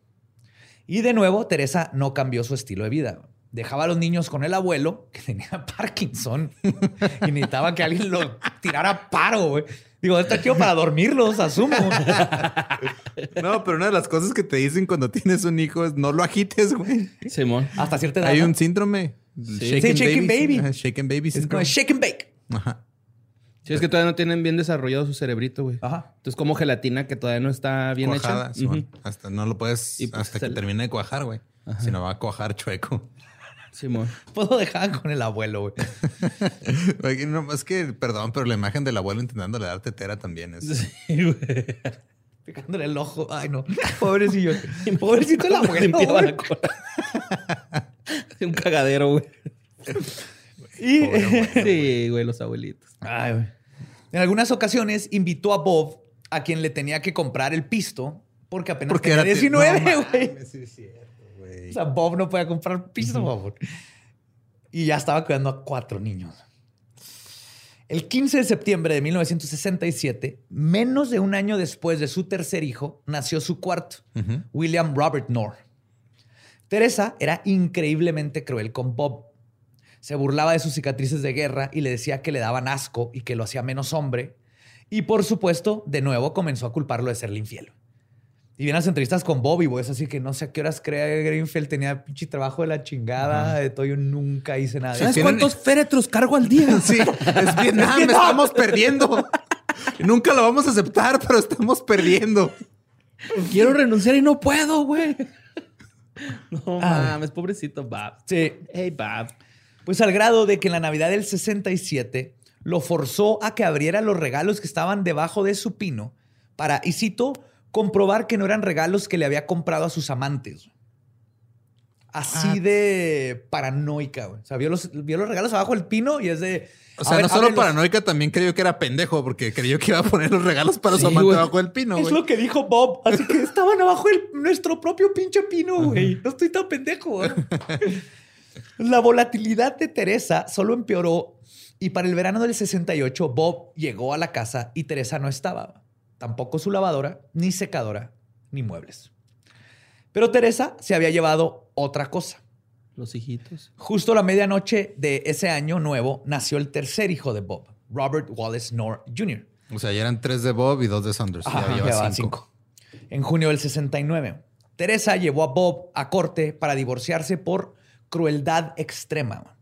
S2: Y de nuevo, Teresa no cambió su estilo de vida. Dejaba a los niños con el abuelo, que tenía Parkinson, y necesitaba que alguien lo tirara a paro. güey. Digo, está chido para dormirlos, asumo.
S1: No, pero una de las cosas que te dicen cuando tienes un hijo es no lo agites, güey.
S3: Simón.
S2: Hasta cierta edad.
S1: Hay un síndrome.
S2: Sí, shaken baby.
S1: Ajá, Shaken baby
S2: Es como
S1: syndrome.
S2: shake and bake.
S1: Ajá.
S3: Sí, es que todavía no tienen bien desarrollado su cerebrito, güey.
S2: Ajá.
S3: Entonces, como gelatina que todavía no está bien
S1: Cuajada,
S3: hecha.
S1: Hasta no lo puedes
S3: Y pues
S1: hasta que termine de cuajar, güey. Si no va a cuajar chueco.
S3: Simón.
S2: Puedo dejar con el abuelo, güey.
S1: No, es que, perdón, pero la imagen del abuelo intentándole dar tetera también es.
S3: Sí, güey.
S2: Picándole el ojo. Ay, no. Pobrecillo. Pobrecito el abuelo.
S3: Limpiaba la cola. Un cagadero, güey.
S2: Y,
S3: Sí, güey, los abuelitos.
S2: Ay, güey. En algunas ocasiones invitó a Bob, a quien le tenía que comprar el pisto, porque apenas
S1: Porque
S2: tenía
S1: era
S2: 19,
S1: no
S2: güey. O sea, Bob no podía comprar pisto, Bob. Y ya estaba cuidando a cuatro niños. El 15 de septiembre de 1967, menos de un año después de su tercer hijo, nació su cuarto. William Robert Knorr. Teresa era increíblemente cruel con Bob. Se burlaba de sus cicatrices de guerra y le decía que le daban asco y que lo hacía menos hombre. Y por supuesto, de nuevo comenzó a culparlo de serle infiel. Y vienen las entrevistas con Bobby, güey. Es así que no sé a qué horas cree Greenfield. Tenía pinche trabajo de la chingada. De todo, yo nunca hice nada.
S3: ¿Sabes
S1: tienen-
S3: cuántos féretros cargo al día?
S1: Sí, es Vietnam, estamos perdiendo. Nunca lo vamos a aceptar, pero estamos perdiendo.
S3: Quiero renunciar y no puedo, güey. No
S2: Ah.
S3: mames, pobrecito Bab.
S2: Sí.
S3: Hey, Bab.
S2: Pues al grado de que en la Navidad del 67 lo forzó a que abriera los regalos que estaban debajo de su pino para, y cito, comprobar que no eran regalos que le había comprado a sus amantes. Así
S1: Ah.
S2: de paranoica, güey. O sea, vio los, vio los regalos abajo del pino y es de...
S1: O sea,
S2: ver,
S1: no solo paranoica, también creyó que era pendejo porque creyó que iba a poner los regalos para
S3: Sí,
S1: su amante
S3: güey.
S1: abajo del pino,
S2: es
S1: güey.
S2: lo que dijo Bob. Así que estaban abajo de nuestro propio pinche pino, güey. No estoy tan pendejo. güey. La volatilidad de Teresa solo empeoró y para el verano del 68 Bob llegó a la casa y Teresa no estaba. Tampoco su lavadora, ni secadora, ni muebles. Pero Teresa se había llevado otra cosa.
S3: Los hijitos.
S2: Justo a la medianoche de ese año nuevo nació el tercer hijo de Bob, Robert Wallace Knorr Jr.
S1: O sea, ya eran tres de Bob y dos de Saunders.
S2: Ajá,
S1: ya lleva cinco.
S2: cinco. En junio del 69, Teresa llevó a Bob a corte para divorciarse por crueldad extrema.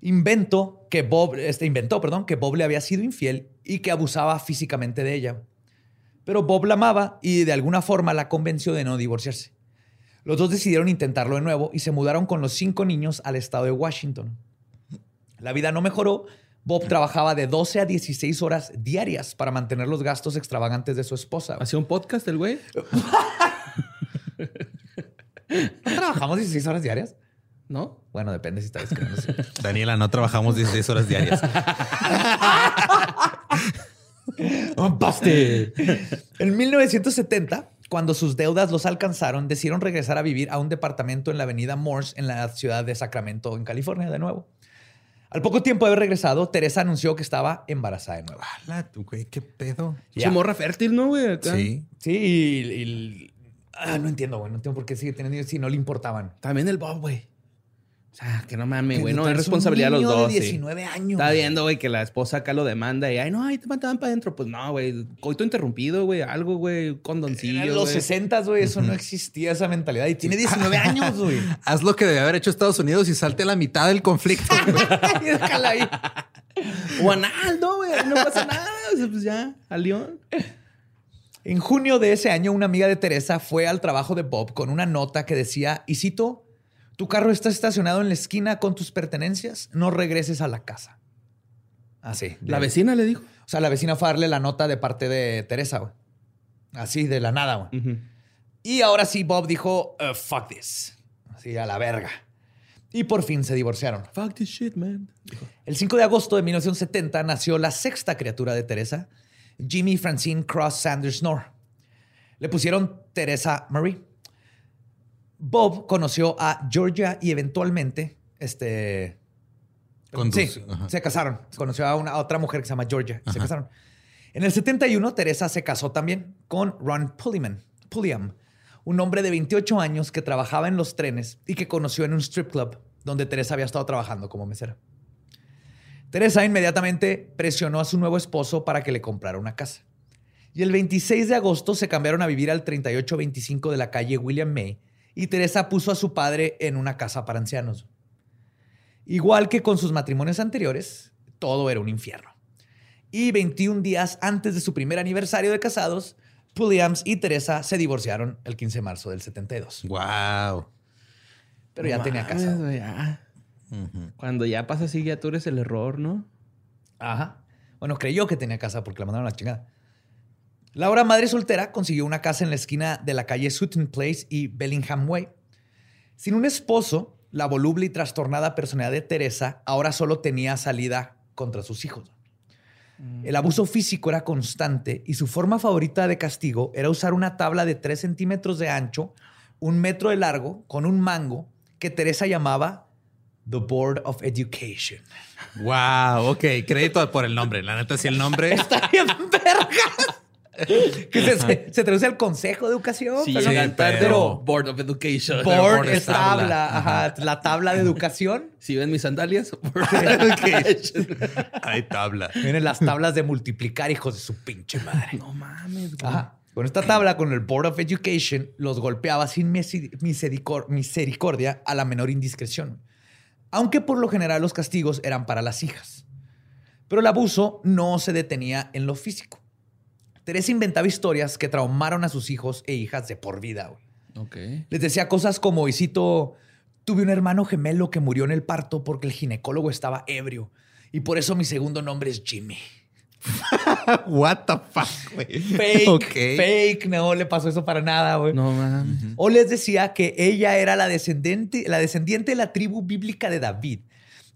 S2: Inventó que Bob, este, inventó, perdón, que Bob le había sido infiel y que abusaba físicamente de ella. Pero Bob la amaba y de alguna forma la convenció de no divorciarse. Los dos decidieron intentarlo de nuevo y se mudaron con los cinco niños al estado de Washington. La vida no mejoró. Bob trabajaba de 12 a 16 horas diarias para mantener los gastos extravagantes de su esposa.
S3: ¿Hacía un podcast el güey?
S2: ¿No trabajamos 16 horas diarias?
S3: ¿No?
S2: Bueno, depende si está escribiendo. sí.
S1: Daniela, no trabajamos 16 horas diarias.
S2: ¡Baste! En 1970, cuando sus deudas los alcanzaron, decidieron regresar a vivir a un departamento en la avenida Morse, en la ciudad de Sacramento, en California, de nuevo. Al poco tiempo de haber regresado, Teresa anunció que estaba embarazada de nuevo.
S1: Ala, tú, güey, qué pedo.
S3: Su morra fértil, ¿no, güey? Acá.
S1: Sí.
S2: Sí, y... y- ah, no entiendo, güey. No entiendo por qué sigue teniendo si no le importaban.
S3: También el Bob, güey. O sea, que no mames, güey. No es
S2: un
S3: responsabilidad de los dos.
S2: de
S3: sí.
S2: 19 años.
S3: Está viendo, güey, que la esposa acá lo demanda y, ay, no, ahí te mataban para adentro. Pues no, güey. Coito interrumpido, güey. Algo, güey.
S2: En
S3: Condoncillo.
S2: los
S3: güey.
S2: 60, güey, eso no existía esa mentalidad. Y tiene 19 años, güey.
S1: Haz lo que debe haber hecho Estados Unidos y salte a la mitad del conflicto. güey.
S2: Déjala ahí.
S3: O Analdo, güey. No pasa nada. O sea, pues ya, al león.
S2: En junio de ese año, una amiga de Teresa fue al trabajo de Bob con una nota que decía, y cito, tu carro está estacionado en la esquina con tus pertenencias, no regreses a la casa. Así.
S3: La vecina le dijo.
S2: O sea, la vecina fue a darle la nota de parte de Teresa, güey. Así, de la nada, güey. Y ahora sí, Bob dijo, "Uh, fuck this. Así, a la verga. Y por fin se divorciaron.
S3: Fuck this shit, man.
S2: El 5 de agosto de 1970 nació la sexta criatura de Teresa, Jimmy Francine Cross Sanders Knorr. Le pusieron Teresa Marie. Bob conoció a Georgia y eventualmente, este...
S1: Con
S2: sí,
S1: ajá.
S2: se casaron. Conoció a, una, a otra mujer que se llama Georgia y se casaron. En el 71, Teresa se casó también con Ron Pulliam, Pulliam, un hombre de 28 años que trabajaba en los trenes y que conoció en un strip club donde Teresa había estado trabajando como mesera. Teresa inmediatamente presionó a su nuevo esposo para que le comprara una casa. Y el 26 de agosto se cambiaron a vivir al 3825 de la calle William May y Teresa puso a su padre en una casa para ancianos. Igual que con sus matrimonios anteriores, todo era un infierno. Y 21 días antes de su primer aniversario de casados, Williams y Teresa se divorciaron el 15 de marzo del 72.
S1: Wow.
S2: Pero ya tenía casa.
S3: ya. Cuando ya pasa así, ya tú eres el error, ¿no?
S2: Ajá. Bueno, creyó que tenía casa porque la mandaron a la chingada. Laura, madre soltera, consiguió una casa en la esquina de la calle Sutton Place y Bellingham Way. Sin un esposo, la voluble y trastornada personalidad de Teresa ahora solo tenía salida contra sus hijos. El abuso físico era constante y su forma favorita de castigo era usar una tabla de 3 centímetros de ancho, un metro de largo, con un mango, que Teresa llamaba The Board of Education.
S1: Wow, ok. Crédito por el nombre. La neta, sí, el nombre.
S2: Está bien, verga. que se, se- se traduce al Consejo de Educación.
S3: Sí,
S2: pero,
S1: sí,
S3: cantar,
S1: pero-
S3: pero Board of Education.
S2: board,
S1: board
S2: es
S1: tabla.
S2: tabla. Ajá, la tabla de educación.
S3: Si ven mis sandalias, Board of Education.
S1: Hay tabla.
S2: Vienen las tablas de multiplicar, hijos de su pinche madre.
S3: No mames, güey.
S2: Ajá. Con esta tabla, con el Board of Education, los golpeaba sin misericordia a la menor indiscreción. Aunque por lo general los castigos eran para las hijas. Pero el abuso no se detenía en lo físico. Teresa inventaba historias que traumaron a sus hijos e hijas de por vida. güey.
S3: Ok.
S2: Les decía cosas como, y cito, tuve un hermano gemelo que murió en el parto porque el ginecólogo estaba ebrio. Y por eso mi segundo nombre es Jimmy.
S1: What the fuck, güey.
S2: Fake,
S1: Ok.
S2: fake, no le pasó eso para nada, güey.
S3: No mames.
S2: O les decía que ella era la descendiente, la descendiente de la tribu bíblica de David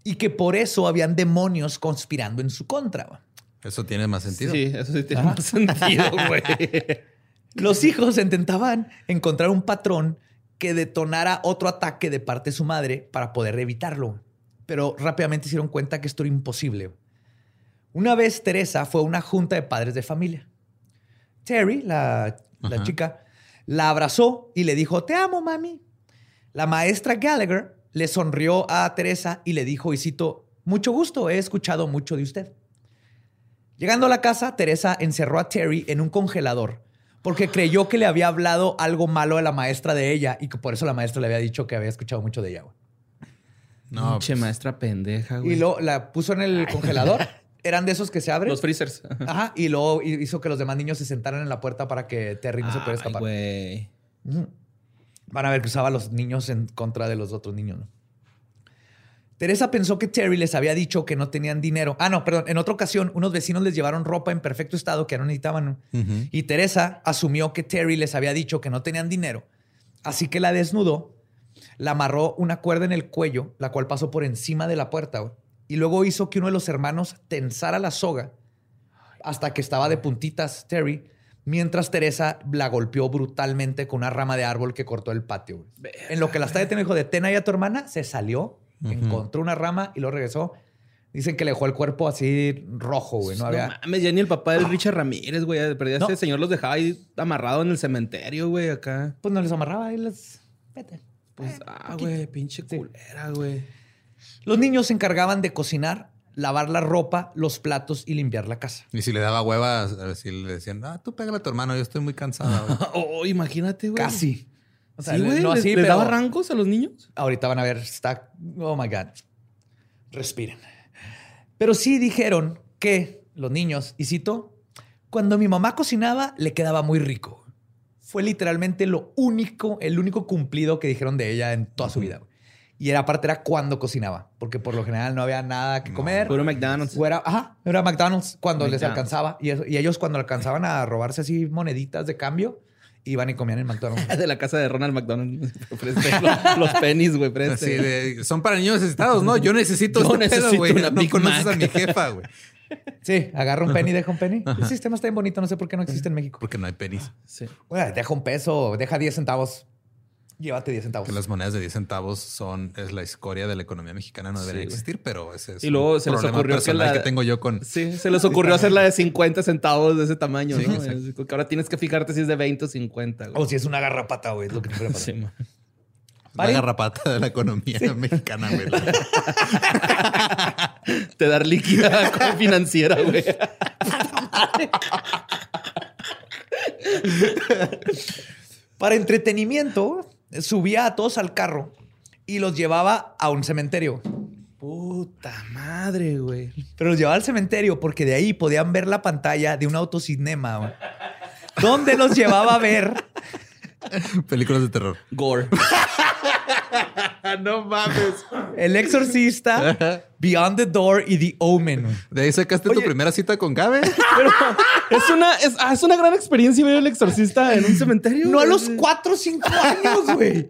S2: y que por eso habían demonios conspirando en su contra.
S1: Eso tiene más sentido.
S3: Sí, eso sí tiene más sentido, güey.
S2: Los hijos intentaban encontrar un patrón que detonara otro ataque de parte de su madre para poder evitarlo. Pero rápidamente se dieron cuenta que esto era imposible. Una vez Teresa fue a una junta de padres de familia. Terry, la, la chica, la abrazó y le dijo, te amo, mami. La maestra Gallagher le sonrió a Teresa y le dijo, y cito, mucho gusto, he escuchado mucho de usted. Llegando a la casa, Teresa encerró a Terry en un congelador porque creyó que le había hablado algo malo a la maestra de ella y que por eso la maestra le había dicho que había escuchado mucho de ella. güey.
S1: No,
S3: Pinche
S1: pues,
S3: maestra pendeja, güey.
S2: Y luego la puso en el congelador. Eran de esos que se abren.
S3: Los freezers.
S2: Ajá. Y luego hizo que los demás niños se sentaran en la puerta para que Terry no se pudiera escapar.
S3: güey.
S2: Van a ver que usaba a los niños en contra de los otros niños, ¿no? Teresa pensó que Terry les había dicho que no tenían dinero. Ah, no, perdón. En otra ocasión, unos vecinos les llevaron ropa en perfecto estado que no necesitaban. Y Teresa asumió que Terry les había dicho que no tenían dinero. Así que la desnudó, la amarró una cuerda en el cuello, la cual pasó por encima de la puerta. Y luego hizo que uno de los hermanos tensara la soga hasta que estaba de puntitas Terry, mientras Teresa la golpeó brutalmente con una rama de árbol que cortó el patio. En lo que la está deteniendo, dijo, detén ahí a tu hermana, se salió, encontró una rama y luego regresó. Dicen que le dejó el cuerpo así rojo, güey. No,
S3: No,
S2: había...
S3: mames, ya ni el papá del Richard Ramírez, güey. De perdida
S2: No.
S3: ese señor los dejaba ahí amarrados en el cementerio, güey, acá.
S2: Pues no les amarraba y les... Vete.
S3: Pues,
S2: Eh,
S3: ah,
S2: poquito.
S3: güey, pinche
S2: Sí.
S3: culera, güey.
S2: Los niños se encargaban de cocinar, lavar la ropa, los platos y limpiar la casa.
S1: Y si le daba hueva, si le decían, ah, tú pégale a tu hermano, yo estoy muy cansada. güey".
S3: Oh, imagínate, güey.
S2: Casi. O sea,
S3: sí, güey.
S2: no
S3: ¿les-
S2: así,
S3: ¿les
S2: pero
S3: daba rancos a los niños?
S2: ahorita van a ver, está, oh my God. Respiren. Pero sí dijeron que los niños, y cito, cuando mi mamá cocinaba le quedaba muy rico. Fue literalmente lo único, el único cumplido que dijeron de ella en toda su vida. Y era aparte era cuando cocinaba, porque por lo general no había nada que comer.
S3: Puro McDonald's.
S2: O era, ajá, era McDonald's cuando les alcanzaba. Y, eso- y ellos cuando alcanzaban a robarse así moneditas de cambio, iban y comían en McDonald's.
S3: De la casa de Ronald McDonald. Preste los, los pennies, güey,
S1: de, son para niños necesitados, ¿no? Yo necesito
S3: Yo
S1: este pedo,
S3: necesito una
S1: No
S3: Big
S1: conoces
S3: Mac.
S1: a mi jefa, güey.
S2: Sí, agarra un penny, deja un penny. El sistema está bien bonito, no sé por qué no existe en México.
S1: Porque no hay penis.
S3: Sí.
S2: Bueno, deja un peso, deja 10 centavos. Llévate 10 centavos.
S1: Que las monedas de 10 centavos son, es la escoria de la economía mexicana, no debería
S3: Sí,
S1: existir, pero ese es
S3: Y luego
S1: un
S3: se les ocurrió que la-
S1: que tengo yo con...
S3: Sí, se les ocurrió hacer la de 50 centavos de ese tamaño,
S1: Sí,
S3: ¿no? Es- Que ahora tienes que fijarte si es de 20 o 50, güey.
S2: O si es una garrapata, güey, es lo que pasa.
S3: Sí, man.
S1: La
S2: ¿Vale?
S1: garrapata de la economía mexicana, güey.
S3: Te dar líquida como financiera, güey.
S2: Para entretenimiento, subía a todos al carro y los llevaba a un cementerio.
S3: Puta madre, güey.
S2: Pero los llevaba al cementerio porque de ahí podían ver la pantalla de un autocinema, güey, donde los llevaba a ver
S1: Películas de terror.
S3: Gore. no mames.
S2: El Exorcista, Beyond the Door y The Omen.
S1: De ahí sacaste tu primera cita con Gabe.
S3: Pero es una, es, ah, es una gran experiencia ver el exorcista en un cementerio.
S2: No a los 4 o 5 años, güey.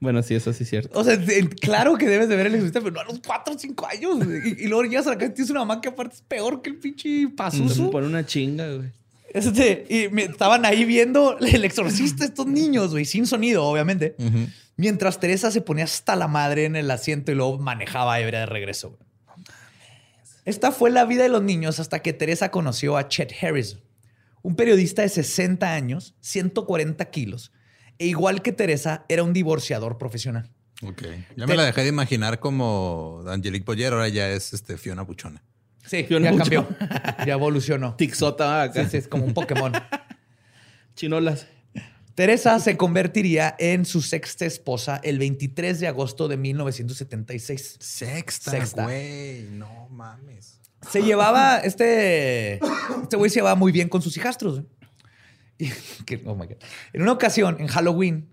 S3: Bueno, sí, eso sí es cierto.
S2: O sea, de- claro que debes de ver el Exorcista, pero no a los 4 o 5 años. güey. Y, y luego llegas a la casa y tienes una mamá que aparte es peor que el pinche
S3: Se
S2: pasuso.
S3: pone una chinga, güey.
S2: Este, y me- estaban ahí viendo el exorcista estos niños, güey, sin sonido, obviamente. Mientras Teresa se ponía hasta la madre en el asiento y luego manejaba ebria de regreso. güey. Esta fue la vida de los niños hasta que Teresa conoció a Chet Harris, un periodista de 60 años, 140 kilos, e igual que Teresa, era un divorciador profesional.
S1: Ok. Ya me la dejé de imaginar como Angelique Boyer, ahora ya es este Fiona Buchona.
S2: Sí,
S3: Fiona
S2: ya cambió, ya evolucionó.
S3: Tixota acá.
S2: Sí, sí, es como un Pokémon.
S3: Chinolas.
S2: Teresa se convertiría en su sexta esposa el 23 de agosto de 1976.
S1: Sexta,
S2: Sexta.
S1: güey. No mames.
S2: Se llevaba, este, este güey se llevaba muy bien con sus hijastros. Oh my God. En una ocasión, en Halloween,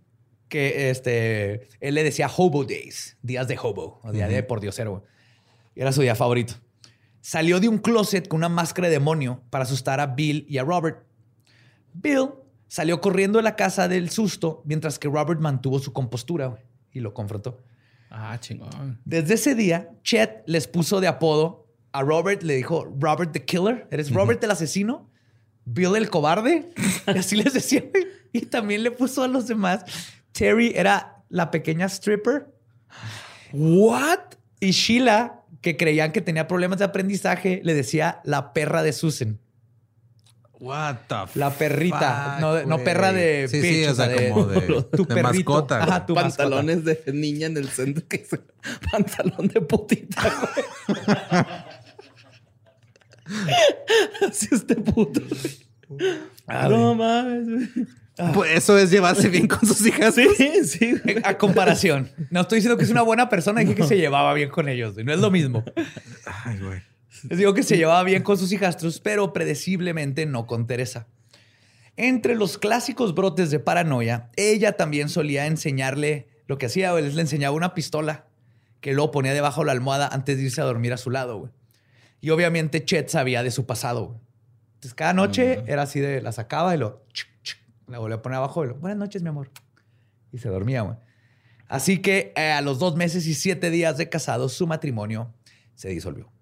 S2: que este, él le decía Hobo Days, días de hobo, o día de por diosero. Y era su día favorito. Salió de un closet con una máscara de demonio para asustar a Bill y a Robert. Bill salió corriendo de la casa del susto, mientras que Robert mantuvo su compostura y lo confrontó.
S3: Ah, chingón.
S2: Desde ese día, Chet les puso de apodo a Robert, le dijo Robert the Killer. ¿Eres Robert el asesino? Bill el cobarde. Y así les decía. güey. Y también le puso a los demás. Terry era la pequeña stripper.
S3: ¿What?
S2: Y Sheila, que creían que tenía problemas de aprendizaje, le decía la perra de Susan.
S1: What the
S2: La perrita.
S1: fuck,
S2: no, perra de
S1: Sí,
S2: bitch,
S1: sí, o sea, como de,
S2: tu
S1: de
S2: perrito.
S1: mascota.
S2: Ajá, tu mascota.
S3: Pantalones de niña en el centro que es pantalón de putita, güey. Así este puto.
S2: Ah,
S3: no mames, güey.
S1: Pues eso es llevarse bien con sus hijas.
S3: Sí, sí, güey.
S2: A comparación. No estoy diciendo que es una buena persona, dije que se llevaba bien con ellos. güey. No es lo mismo.
S1: Ay, güey.
S2: Les digo que se llevaba bien con sus hijastros, pero predeciblemente no con Teresa. Entre los clásicos brotes de paranoia, ella también solía enseñarle lo que hacía, güey, le enseñaba una pistola que luego ponía debajo de la almohada antes de irse a dormir a su lado, güey. Y obviamente Chet sabía de su pasado, güey. Entonces cada noche era así de, la sacaba y lo, chuc, chuc, la volvía a poner abajo y lo, buenas noches, mi amor. Y se dormía, güey. Así que eh, a los dos meses y siete días de casados, su matrimonio se disolvió.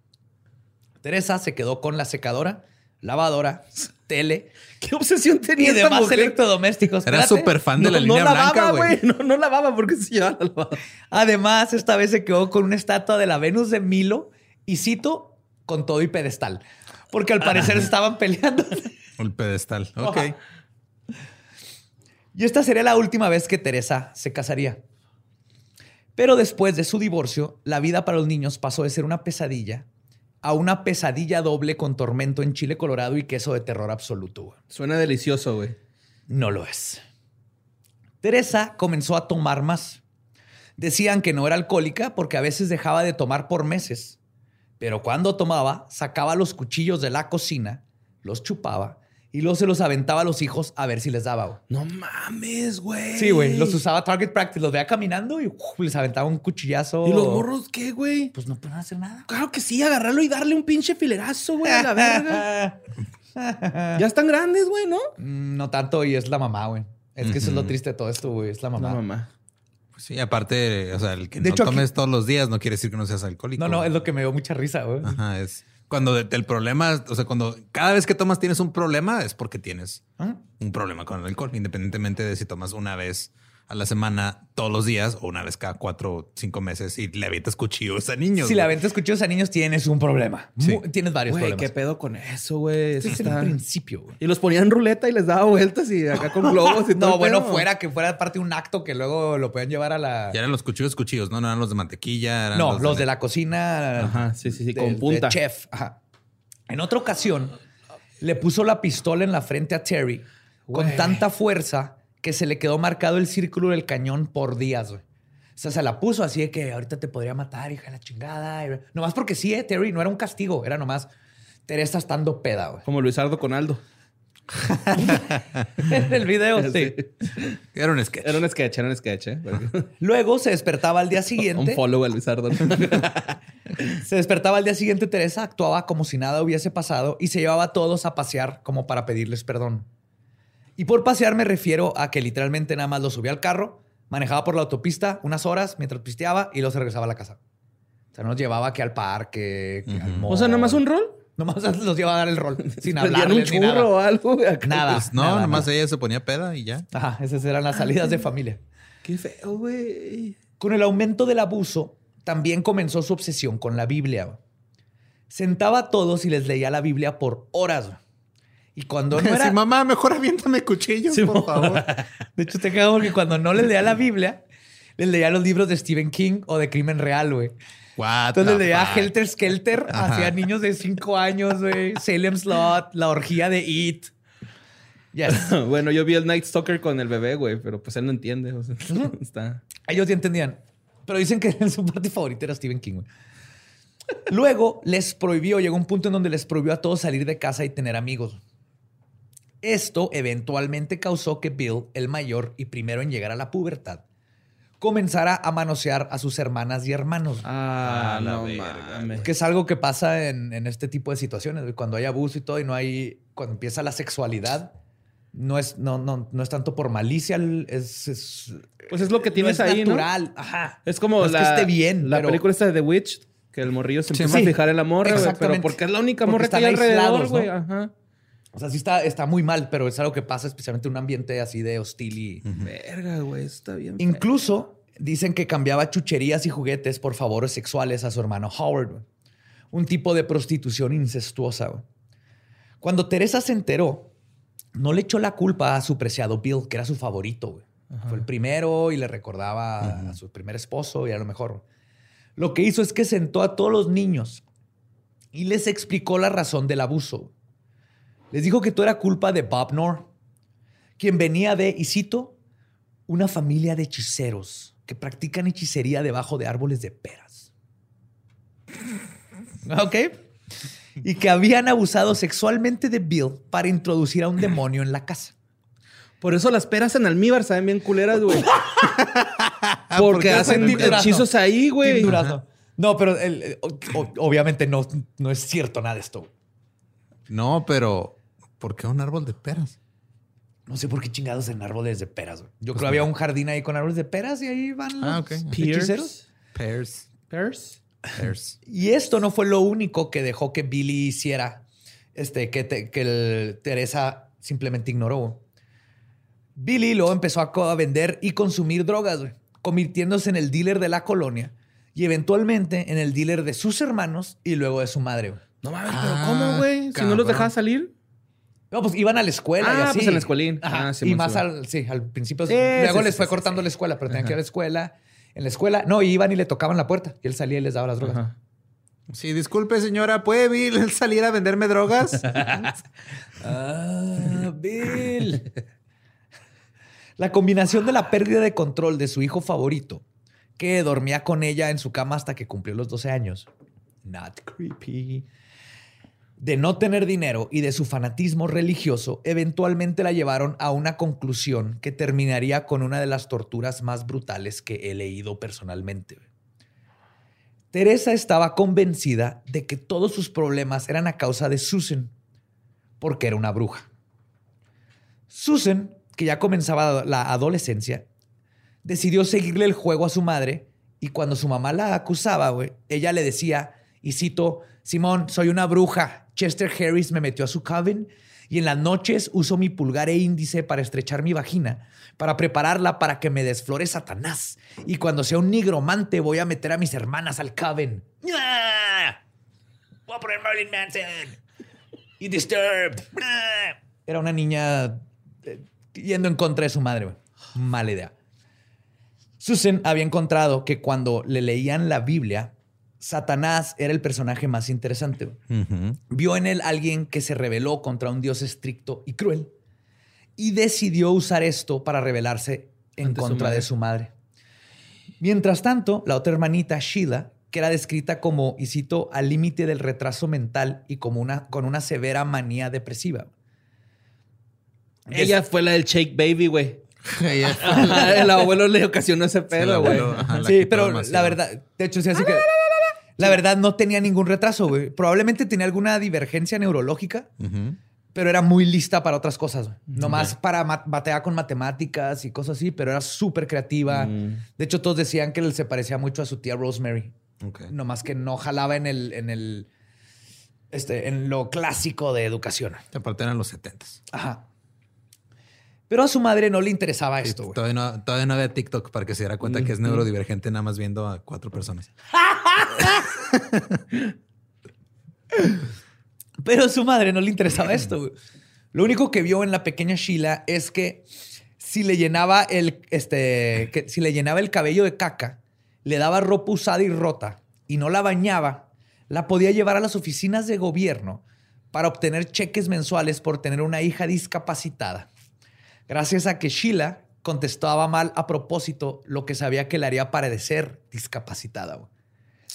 S2: Teresa se quedó con la secadora, lavadora, tele
S3: ¿Qué obsesión
S2: y
S3: tenía esta
S2: demás
S3: mujer?
S2: electrodomésticos.
S1: Era súper fan de la línea
S3: no
S1: blanca,
S3: lavaba,
S1: güey.
S3: güey. No, no lavaba porque se llevaba la lavadora.
S2: Además, esta vez se quedó con una estatua de la Venus de Milo y cito con todo y pedestal. Porque al parecer estaban peleando.
S1: El pedestal. Ok.
S2: Y esta sería la última vez que Teresa se casaría. Pero después de su divorcio, la vida para los niños pasó de ser una pesadilla a una pesadilla doble con tormento en chile colorado y queso de terror absoluto. güey.
S3: Suena delicioso, güey.
S2: No lo es. Teresa comenzó a tomar más. Decían que no era alcohólica porque a veces dejaba de tomar por meses. Pero cuando tomaba, sacaba los cuchillos de la cocina, los chupaba y luego se los aventaba a los hijos a ver si les daba. güey.
S3: No mames, güey.
S2: Sí, güey. Los usaba target practice. Los veía caminando y uf, les aventaba un cuchillazo.
S3: ¿Y los morros qué, güey?
S2: Pues no pueden hacer nada.
S3: Claro que sí, agarrarlo y darle un pinche filerazo, güey, a la verga. ya están grandes, güey, ¿no?
S2: Mm, No tanto y es la mamá, güey. Es que eso es lo triste de todo esto, güey. Es la mamá.
S3: La mamá.
S1: Pues sí, aparte, o sea, el que
S2: De
S1: no
S2: hecho, aquí-
S1: tomes todos los días no quiere decir que no seas alcohólico.
S2: No, no, es lo que me dio mucha risa, güey.
S1: Ajá, es cuando de- el problema, o sea, cuando cada vez que tomas tienes un problema, es porque tienes
S2: Ajá.
S1: un problema con el alcohol, independientemente de si tomas una vez a la semana, todos los días, o una vez cada cuatro o cinco meses y le avientas cuchillos a niños.
S2: Si la
S1: güey.
S2: ventas cuchillos a niños, tienes un problema.
S1: Sí.
S2: Tienes varios
S3: Güey,
S2: problemas.
S3: ¿qué pedo con eso, güey? Eso
S2: es el
S3: está-
S2: principio, güey.
S3: Y los ponían en ruleta y les daba vueltas y acá con globos y todo.
S2: No,
S3: el
S2: bueno,
S3: pedo.
S2: fuera que fuera parte de un acto que luego lo puedan llevar a la.
S1: Ya eran los cuchillos, cuchillos, no, no eran los de mantequilla. Eran
S2: No, los de la cocina.
S3: Ajá, sí, sí, sí,
S2: de-
S3: con
S2: de
S3: punta.
S2: chef. Ajá. En otra ocasión, le puso la pistola en la frente a Terry con tanta fuerza que se le quedó marcado el círculo del cañón por días, güey. O sea, se la puso así de que ahorita te podría matar, hija de la chingada. Y- Nomás porque sí, eh, Terry, no era un castigo, era nomás Teresa estando peda, güey.
S3: Como Luisardo con Aldo.
S2: en el video, sí.
S1: Era un sketch.
S3: Era un sketch, era un sketch, ¿eh?
S2: Luego se despertaba al día
S3: un
S2: siguiente.
S3: follow a Luisardo.
S2: Se despertaba al día siguiente, Teresa actuaba como si nada hubiese pasado y se llevaba a todos a pasear como para pedirles perdón. Y por pasear me refiero a que literalmente nada más lo subía al carro, manejaba por la autopista unas horas mientras pisteaba y luego se regresaba a la casa. O sea, no nos llevaba que al parque, que al
S3: o sea, nada más un rol.
S2: Nomás los llevaba a dar el rol, sin hablar
S3: un churro o algo. acá.
S2: Nada.
S1: Pues no,
S2: nada,
S1: nomás
S2: nada.
S1: ella se ponía peda y ya.
S2: Ajá, esas eran las salidas de familia.
S3: Qué feo, güey.
S2: Con el aumento del abuso, también comenzó su obsesión con la Biblia. Sentaba a todos y les leía la Biblia por horas. Y cuando no era...
S1: Sí, mamá, mejor aviéntame cuchillos, por favor.
S2: De hecho, te cago porque cuando no les leía la Biblia, les leía los libros de Stephen King o de Crimen Real, güey. Entonces le leía? Helter Skelter hacia niños de 5 años, güey. Salem Slot, la orgía de It. Yes.
S3: bueno, yo vi el Night Stalker con el bebé, güey, pero pues él no entiende. o sea, está.
S2: Ellos ya entendían. Pero dicen que su parte favorita era Stephen King. güey. Luego les prohibió, llegó un punto en donde les prohibió a todos salir de casa y tener amigos. Esto eventualmente causó que Bill, el mayor y primero en llegar a la pubertad, comenzara a manosear a sus hermanas y hermanos.
S3: Ah,
S1: la
S3: no mames.
S2: Que es algo que pasa en, en este tipo de situaciones. Cuando hay abuso y todo y no hay... Cuando empieza la sexualidad, no es, no, no, no es tanto por malicia, es... es
S3: Pues es lo que
S2: no
S3: tienes
S2: es
S3: ahí, ¿no?
S2: natural. Ajá.
S3: Es como
S2: No es
S3: la,
S2: que esté bien,
S3: la
S2: pero-
S3: película esta de The Witch, que el morrillo se
S1: Sí,
S3: empieza
S2: sí.
S3: a fijar en la morra, güey, pero porque es la única
S2: Porque
S3: morra que hay alrededor, güey.
S2: ¿no?
S3: Ajá.
S2: O sea, sí está, está muy mal, pero es algo que pasa especialmente en un ambiente así de hostil y...
S3: Verga, güey, está bien.
S2: Incluso dicen que cambiaba chucherías y juguetes por favores sexuales a su hermano Howard. güey. Un tipo de prostitución incestuosa. güey. Cuando Teresa se enteró, no le echó la culpa a su preciado Bill, que era su favorito. güey. Fue el primero y le recordaba a su primer esposo y a lo mejor. Lo que hizo es que sentó a todos los niños y les explicó la razón del abuso. Les dijo que todo era culpa de Bob Knorr, quien venía de, y cito, una familia de hechiceros que practican hechicería debajo de árboles de peras. ¿Ok? Y que habían abusado sexualmente de Bill para introducir a un demonio en la casa.
S3: Por eso las peras en almíbar saben bien culeras, güey. Porque hacen hechizos ahí, güey.
S2: No, pero el- el- o- o- obviamente no, no es cierto nada de esto.
S1: No, pero ¿por qué un árbol de peras?
S2: No sé por qué chingados en árboles de peras. güey. Yo creo que había un jardín ahí con árboles de peras y ahí van los
S1: Ah, ok.
S2: hechiceros.
S1: Pears.
S3: Pears.
S1: Pears.
S2: Y esto no fue lo único que dejó que Billy hiciera, este, que, te- que el- Teresa simplemente ignoró. Billy luego empezó a, vender y consumir drogas, güey, convirtiéndose en el dealer de la colonia y eventualmente en el dealer de sus hermanos y luego de su madre. güey.
S3: No mames,
S1: Ah,
S3: pero ¿cómo, güey? Si no los dejaba salir.
S2: No, pues iban a la escuela y
S3: Ah,
S2: así.
S3: pues en la escuelín.
S2: Ajá.
S3: Ah, sí,
S2: y más al, sí, al principio.
S3: Sí,
S2: luego
S3: sí,
S2: les fue cortando la escuela, pero tenían que ir a la escuela. En la escuela, no, y iban y le tocaban la puerta. Y él salía y les daba las drogas.
S3: Ajá.
S1: Sí, disculpe, señora, ¿puede Bill salir a venderme drogas?
S2: Ah, Bill. La combinación de la pérdida de control de su hijo favorito, que dormía con ella en su cama hasta que cumplió los 12 años. Not creepy. De no tener dinero y de su fanatismo religioso, eventualmente la llevaron a una conclusión que terminaría con una de las torturas más brutales que he leído personalmente. Teresa estaba convencida de que todos sus problemas eran a causa de Susan, porque era una bruja. Susan, que ya comenzaba la adolescencia, decidió seguirle el juego a su madre y cuando su mamá la acusaba, ella le decía, y cito, Simón, soy una bruja. Chester Harris me metió a su coven y en las noches uso mi pulgar e índice para estrechar mi vagina, para prepararla para que me desflore Satanás. Y cuando sea un nigromante voy a meter a mis hermanas al. ¡Ah! Voy a poner Marilyn Manson. Y Disturbed. Era una niña eh, yendo en contra de su madre. Mala idea. Susan había encontrado que cuando le leían la Biblia, Satanás era el personaje más interesante. Vio en él alguien que se rebeló contra un Dios estricto y cruel y decidió usar esto para rebelarse en
S3: Ante
S2: contra de su madre. Mientras tanto, la otra hermanita, Sheila, que era descrita como, y cito, al límite del retraso mental y como una, con una severa manía depresiva.
S3: Ella fue la del Shake Baby, güey. el abuelo le ocasionó ese pedo, güey.
S2: Sí, pero la verdad, de hecho, sí, así que. La verdad, no tenía ningún retraso, güey. Probablemente tenía alguna divergencia neurológica, pero era muy lista para otras cosas. güey. Nomás para batear con matemáticas y cosas así, pero era súper creativa.
S3: Mm.
S2: De hecho, todos decían que se parecía mucho a su tía Rosemary.
S1: Ok.
S2: Nomás que no jalaba en el, en el, este, en lo clásico de educación.
S1: Aparte eran los 70
S2: Ajá. Pero a su madre no le interesaba esto.
S1: Todavía no, todavía no había TikTok para que se diera cuenta que es neurodivergente nada más viendo a cuatro personas.
S2: Pero a su madre no le interesaba esto. güey. Lo único que vio en la pequeña Sheila es que si le llenaba el, este, que si le llenaba el cabello de caca, le daba ropa usada y rota y no la bañaba, la podía llevar a las oficinas de gobierno para obtener cheques mensuales por tener una hija discapacitada. Gracias a que Sheila contestaba mal a propósito lo que sabía que le haría parecer discapacitada. güey.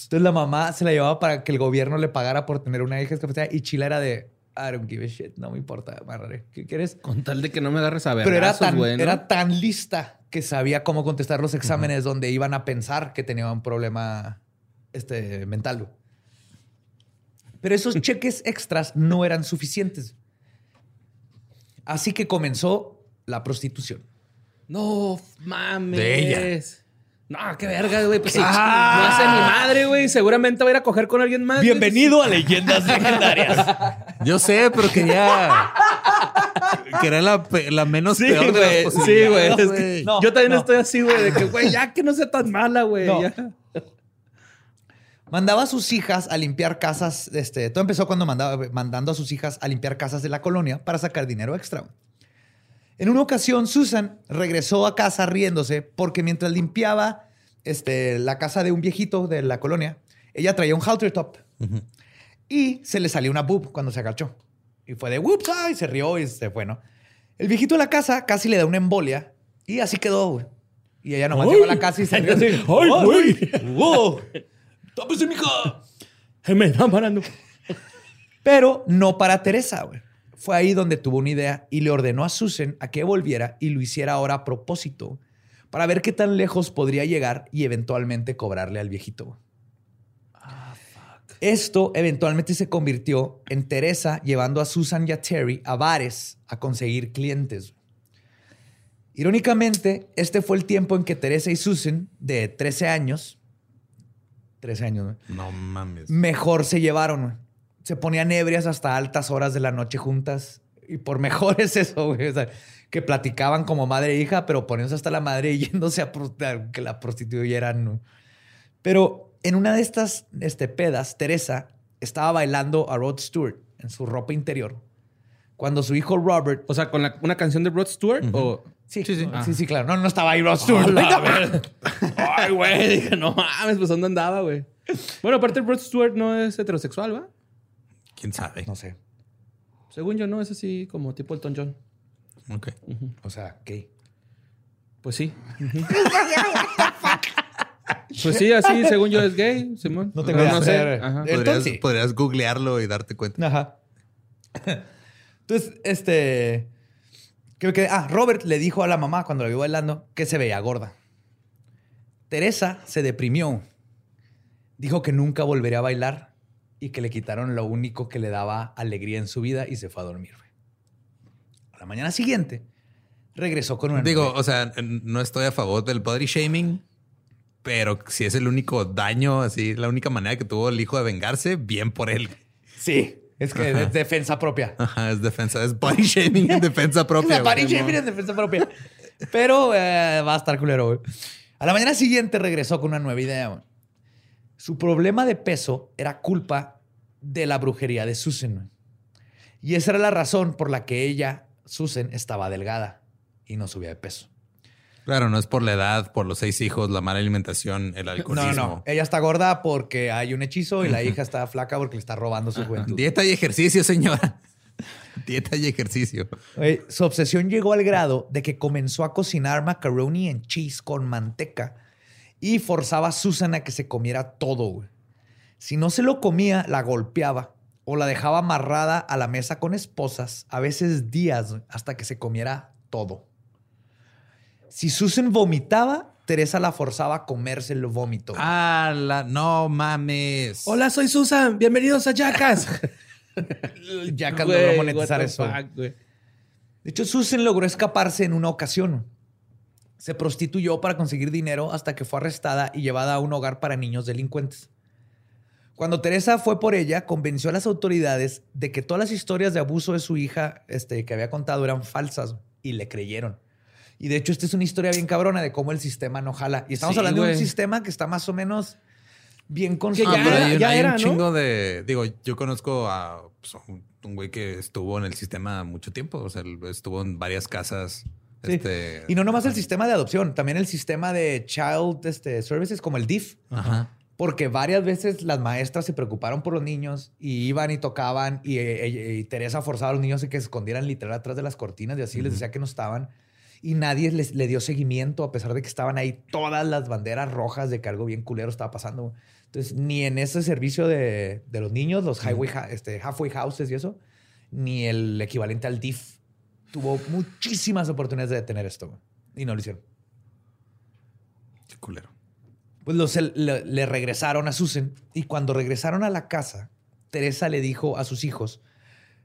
S2: Entonces la mamá se la llevaba para que el gobierno le pagara por tener una hija discapacitada y Sheila era de, I don't give a shit, no me importa, amarraré. ¿Qué quieres?
S3: Con tal de que no me agarres a ver.
S2: Pero era tan, era tan lista que sabía cómo contestar los exámenes donde iban a pensar que tenía un problema este, mental. Pero esos cheques extras no eran suficientes. Así que comenzó la prostitución.
S3: No mames.
S1: De ella.
S3: No, qué verga, güey. Pues sí,
S2: Ah.
S3: no hace mi madre, güey. Seguramente va a ir a coger con alguien más.
S2: Bienvenido a Leyendas Legendarias.
S1: Yo sé, pero quería. quería la, pe- la menos
S3: Sí,
S1: peor de las
S3: Sí, güey.
S1: posibilidades,
S3: Es que
S2: No,
S3: yo también
S2: no.
S3: estoy así, güey, de que, güey, ya que no sea tan mala, güey.
S2: No. Mandaba a sus hijas a limpiar casas. Este, todo empezó cuando mandaba, mandando a sus hijas a limpiar casas de la colonia para sacar dinero extra. En una ocasión, Susan regresó a casa riéndose porque mientras limpiaba este, la casa de un viejito de la colonia, ella traía un halter top y se le salió una boob cuando se agachó. Y fue de whoops, ay, se rió y se fue, ¿no? El viejito de la casa casi le da una embolia y así quedó, güey. Y ella nomás
S3: Ay.
S2: llegó a la casa y se rió así.
S3: Ay, güey.
S2: ¡Wow! ¡Tápese, mija!
S3: Me están parando.
S2: Pero no para Teresa, güey. Fue ahí donde tuvo una idea y le ordenó a Susan a que volviera y lo hiciera ahora a propósito para ver qué tan lejos podría llegar y eventualmente cobrarle al viejito. güey. Esto eventualmente se convirtió en Teresa llevando a Susan y a Terry a bares a conseguir clientes. Irónicamente, este fue el tiempo en que Teresa y Susan, de 13 años, 13 años, ¿no?
S1: No mames.
S2: mejor se llevaron. Se ponían ebrias hasta altas horas de la noche juntas. Y por mejor es eso, güey. O sea, que platicaban como madre e hija, pero poniéndose hasta la madre y yéndose a, que la prostituyeran. ¿no? Pero en una de estas este, pedas, Teresa estaba bailando a Rod Stewart en su ropa interior. Cuando su hijo Robert...
S3: O sea, con la- una canción de Rod Stewart o.
S2: Sí,
S1: Sí, sí.
S2: sí, sí, claro. No, no estaba ahí Rod Stewart.
S3: Ay, güey. Dije, no mames, pues ¿dónde andaba, güey? Bueno, aparte, Rod Stewart no es heterosexual, ¿va?
S1: ¿Quién sabe?
S2: no sé.
S3: Según yo, no es así como tipo Elton John.
S1: Ok.
S2: O sea, gay.
S3: Pues sí. Pues sí, así, según yo, es gay, Simón.
S2: No tengo idea.
S3: no sé. Ajá.
S1: Podrías,
S2: Entonces-
S1: podrías googlearlo y darte cuenta.
S2: Ajá. Entonces, este. Creo que. Ah, Robert le dijo a la mamá cuando la vio bailando que se veía gorda. Teresa se deprimió. Dijo que nunca volvería a bailar y que le quitaron lo único que le daba alegría en su vida y se fue a dormir. A la mañana siguiente regresó con una.
S1: Digo,
S2: novia.
S1: o sea, no estoy a favor del body shaming, pero si es el único daño, así, la única manera que tuvo el hijo de vengarse, bien por él.
S2: Sí, es que es defensa propia.
S1: Ajá, es defensa, es body shaming en defensa propia.
S2: La body shaming en defensa propia. Pero eh, va a estar culero, güey. A la mañana siguiente regresó con una nueva idea. Su problema de peso era culpa de la brujería de Susan. Y esa era la razón por la que ella, Susan, estaba delgada y no subía de peso.
S1: Claro, no es por la edad, por los seis hijos, la mala alimentación, el alcoholismo.
S2: no, no. Ella está gorda porque hay un hechizo y la hija está flaca porque le está robando su juventud.
S1: Dieta y ejercicio, señora. Dieta y ejercicio.
S2: Su obsesión llegó al grado de que comenzó a cocinar macaroni en cheese con manteca y forzaba a Susan a que se comiera todo. güey. Si no se lo comía, la golpeaba o la dejaba amarrada a la mesa con esposas, a veces días, hasta que se comiera todo. Si Susan vomitaba, Teresa la forzaba a comerse el vómito. güey.
S1: Ah, la, no mames.
S3: Hola, soy Susan. Bienvenidos a Jackas.
S2: ya que logró monetizar eso.
S3: güey.
S2: De hecho, Susan logró escaparse en una ocasión. Se prostituyó para conseguir dinero hasta que fue arrestada y llevada a un hogar para niños delincuentes. Cuando Teresa fue por ella, convenció a las autoridades de que todas las historias de abuso de su hija este, que había contado eran falsas y le creyeron. Y de hecho, esta es una historia bien cabrona de cómo el sistema no jala. Y estamos
S3: Sí,
S2: hablando de un sistema que está más o menos bien construido.
S1: Ah,
S3: ya
S1: pero
S3: era-
S1: hay, un-
S3: ya
S1: hay
S3: era,
S1: un
S3: ¿no?
S1: chingo de. Digo, yo conozco a pues, un, un güey que estuvo en el sistema mucho tiempo. O sea, estuvo en varias casas.
S2: Sí.
S1: Este,
S2: Y no nomás el sistema de adopción, también el sistema de child este, services como el DIF.
S1: Ajá.
S2: Porque varias veces las maestras se preocuparon por los niños y iban y tocaban y, eh, y Teresa forzaba a los niños a que se escondieran literal atrás de las cortinas y así les decía que no estaban. Y nadie les, le dio seguimiento a pesar de que estaban ahí todas las banderas rojas de que algo bien culero estaba pasando. Entonces, ni en ese servicio de, de los niños, los highway, este, halfway houses y eso, ni el equivalente al DIF tuvo muchísimas oportunidades de detener esto. Y no lo hicieron.
S1: Qué culero.
S2: Pues los, le, le regresaron a Susan y cuando regresaron a la casa, Teresa le dijo a sus hijos